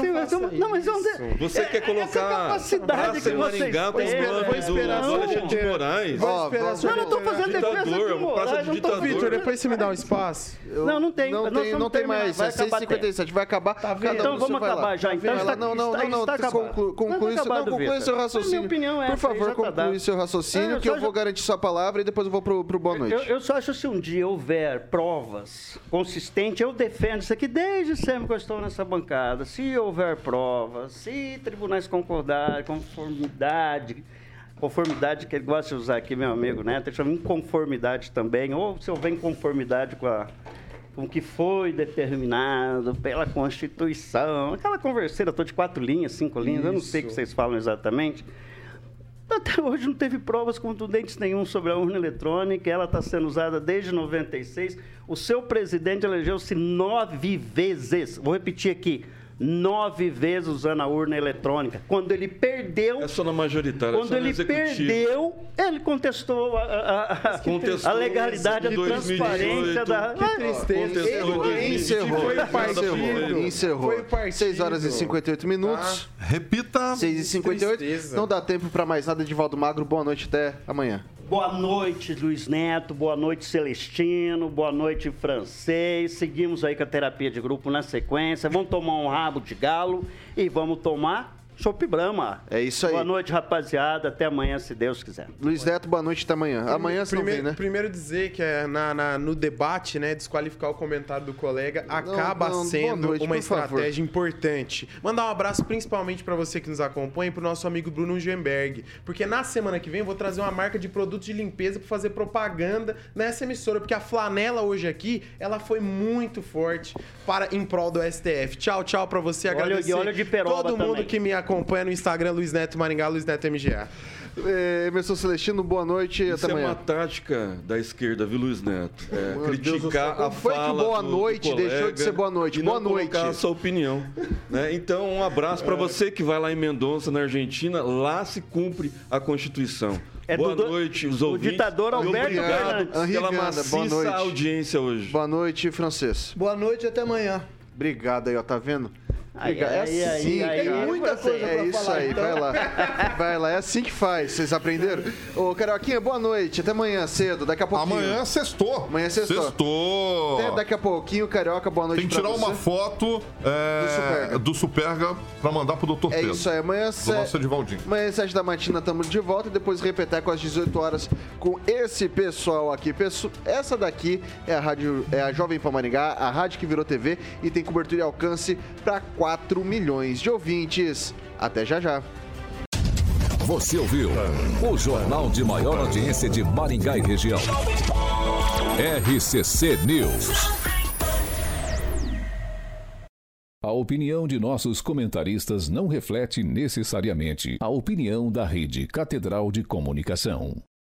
[SPEAKER 2] sei, mas
[SPEAKER 5] faça
[SPEAKER 2] eu- não, mas eu-.
[SPEAKER 3] Você quer
[SPEAKER 2] essa
[SPEAKER 3] colocar
[SPEAKER 2] capacidade
[SPEAKER 3] praça
[SPEAKER 2] que vocês
[SPEAKER 3] Maringá com
[SPEAKER 2] têm,
[SPEAKER 5] vou esperar só
[SPEAKER 3] Alexandre de Moraes.
[SPEAKER 5] Vou esperar
[SPEAKER 2] Não, eu não
[SPEAKER 5] ter-
[SPEAKER 2] fazendo defesa de
[SPEAKER 3] é uma
[SPEAKER 2] Moraes,
[SPEAKER 3] ditador.
[SPEAKER 5] Vitor,
[SPEAKER 2] vitor.
[SPEAKER 5] depois você me dá um espaço.
[SPEAKER 1] Eu-
[SPEAKER 2] Não, não tem.
[SPEAKER 1] Não tem, mais.
[SPEAKER 2] Vai
[SPEAKER 1] É
[SPEAKER 2] acabar
[SPEAKER 1] 6h57. Vai acabar. Cada
[SPEAKER 2] Então
[SPEAKER 1] um seu,
[SPEAKER 2] vamos
[SPEAKER 1] vai lá.
[SPEAKER 2] acabar já. Então
[SPEAKER 1] Vai
[SPEAKER 2] está.
[SPEAKER 1] Não, não,
[SPEAKER 2] está,
[SPEAKER 1] não, não.
[SPEAKER 2] está acabado.
[SPEAKER 1] Conclui, seu, não, conclui seu
[SPEAKER 2] A minha
[SPEAKER 1] raciocínio.
[SPEAKER 2] opinião é
[SPEAKER 1] Por
[SPEAKER 2] aí,
[SPEAKER 1] favor,
[SPEAKER 2] tá
[SPEAKER 1] conclui seu raciocínio,
[SPEAKER 2] Eu
[SPEAKER 1] que eu vou garantir sua palavra e depois eu vou pro, pro boa noite.
[SPEAKER 2] Eu, eu só acho se um dia houver provas consistentes, eu defendo isso aqui desde sempre que eu estou nessa bancada. Se houver provas, se tribunais concordarem, conformidade, conformidade que ele gosta de usar aqui, meu amigo, né? Ele chama inconformidade também, ou se houver inconformidade com a com o que foi determinado pela Constituição, aquela converseira toda de quatro linhas, cinco linhas, eu não sei o que vocês falam exatamente. Até hoje não teve provas contundentes nenhum sobre a urna eletrônica. Ela está sendo usada desde 96. O seu presidente elegeu-se nove vezes. Vou repetir aqui. Nove vezes usando a urna eletrônica. Quando ele perdeu,
[SPEAKER 3] É só na majoritária, é
[SPEAKER 2] quando
[SPEAKER 3] no
[SPEAKER 2] ele
[SPEAKER 3] executivo.
[SPEAKER 2] perdeu, ele contestou a, a- a-
[SPEAKER 3] Contestou
[SPEAKER 2] a legalidade, a transparência
[SPEAKER 3] 2018,
[SPEAKER 2] da.
[SPEAKER 5] Que tristeza. Ele-
[SPEAKER 1] Encerrou.
[SPEAKER 5] Foi o partido.
[SPEAKER 1] Encerrou. Encerrou.
[SPEAKER 5] Foi o partido.
[SPEAKER 1] 6 horas e 58 minutos.
[SPEAKER 6] Repita.
[SPEAKER 1] 6 e 58
[SPEAKER 5] tristeza.
[SPEAKER 1] Não dá tempo pra mais nada. Edivaldo Magro, boa noite. Até amanhã.
[SPEAKER 2] Boa noite, Luiz Neto. Boa noite, Celestino. Boa noite, Francês. Seguimos aí com a terapia de grupo na sequência. Vamos tomar um rabo de galo e vamos tomar Chopp Brahma.
[SPEAKER 1] É isso aí.
[SPEAKER 2] Boa noite, rapaziada. Até amanhã, se Deus quiser.
[SPEAKER 1] Luiz Neto, boa noite até amanhã. Amanhã você não
[SPEAKER 5] primeiro,
[SPEAKER 1] vem, né?
[SPEAKER 5] primeiro dizer que é na, na- no debate, né, desqualificar o comentário do colega acaba
[SPEAKER 1] não, boa
[SPEAKER 5] sendo
[SPEAKER 1] noite,
[SPEAKER 5] uma
[SPEAKER 1] por favor.
[SPEAKER 5] estratégia importante. Mandar um abraço principalmente para você que nos acompanha e pro nosso amigo Bruno Gemberg, porque na semana que vem eu vou trazer uma marca de produtos de limpeza para fazer propaganda nessa emissora, porque a flanela hoje aqui, ela foi muito forte para em prol do STF. Tchau, tchau para você,
[SPEAKER 2] Olha-
[SPEAKER 5] agradecer
[SPEAKER 2] e olha de peroba
[SPEAKER 5] todo mundo
[SPEAKER 2] também.
[SPEAKER 5] que me acompanha no Instagram Luiz Neto Maringá, Luiz Neto MGA.
[SPEAKER 1] É, Emerson Celestino, boa noite
[SPEAKER 3] Isso
[SPEAKER 1] até
[SPEAKER 3] é
[SPEAKER 1] amanhã.
[SPEAKER 3] uma tática da esquerda, viu, Luiz Neto? É,
[SPEAKER 1] Meu do
[SPEAKER 3] criticar a
[SPEAKER 1] como foi que
[SPEAKER 3] fala
[SPEAKER 1] boa
[SPEAKER 3] do- do
[SPEAKER 1] noite deixou de ser boa noite?
[SPEAKER 3] e
[SPEAKER 1] Boa
[SPEAKER 3] não
[SPEAKER 1] noite.
[SPEAKER 3] colocar a sua opinião. né? Então, um abraço
[SPEAKER 1] É.
[SPEAKER 3] para você que vai lá em Mendonça, na Argentina. Lá se cumpre a Constituição.
[SPEAKER 2] É
[SPEAKER 3] boa
[SPEAKER 2] do-
[SPEAKER 3] noite, os
[SPEAKER 2] do
[SPEAKER 3] ouvintes.
[SPEAKER 2] ditador
[SPEAKER 3] E
[SPEAKER 2] Alberto
[SPEAKER 3] obrigado
[SPEAKER 2] Fernandes.
[SPEAKER 1] Henri
[SPEAKER 3] pela
[SPEAKER 1] Viana, boa
[SPEAKER 3] maciça
[SPEAKER 1] noite.
[SPEAKER 3] audiência hoje.
[SPEAKER 1] Boa noite, francês.
[SPEAKER 4] Boa noite até amanhã.
[SPEAKER 1] Obrigado aí, ó, tá vendo?
[SPEAKER 2] Aí,
[SPEAKER 1] é assim,
[SPEAKER 2] aí, aí.
[SPEAKER 4] Tem muita coisa
[SPEAKER 1] É
[SPEAKER 4] pra
[SPEAKER 1] isso
[SPEAKER 4] falar,
[SPEAKER 1] aí,
[SPEAKER 4] então.
[SPEAKER 1] vai lá. Vai lá, é assim que faz. Vocês aprenderam? Ô, Carioquinha, boa noite. Até amanhã cedo, daqui a pouquinho.
[SPEAKER 6] Amanhã sextou.
[SPEAKER 1] Amanhã sextou.
[SPEAKER 6] Sextou.
[SPEAKER 1] Até daqui a pouquinho, Carioca, boa noite
[SPEAKER 6] Tem que
[SPEAKER 1] pra
[SPEAKER 6] tirar
[SPEAKER 1] você.
[SPEAKER 6] uma foto é,
[SPEAKER 1] Do Superga.
[SPEAKER 6] do Superga pra mandar pro Dr.
[SPEAKER 1] É
[SPEAKER 6] Pedro.
[SPEAKER 1] isso aí, amanhã...
[SPEAKER 6] Do nosso Edivaldinho.
[SPEAKER 1] Amanhã às 7 da matina estamos de volta e depois repetir às 18 horas com esse pessoal aqui. Pesso- Essa daqui é a rádio, é a Jovem Pan Maringá, a rádio que virou TV e tem cobertura e alcance para 4 milhões de ouvintes. Até já já.
[SPEAKER 7] Você ouviu o jornal de maior audiência de Maringá e região. RCC News. A opinião de nossos comentaristas não reflete necessariamente a opinião da Rede Catedral de Comunicação.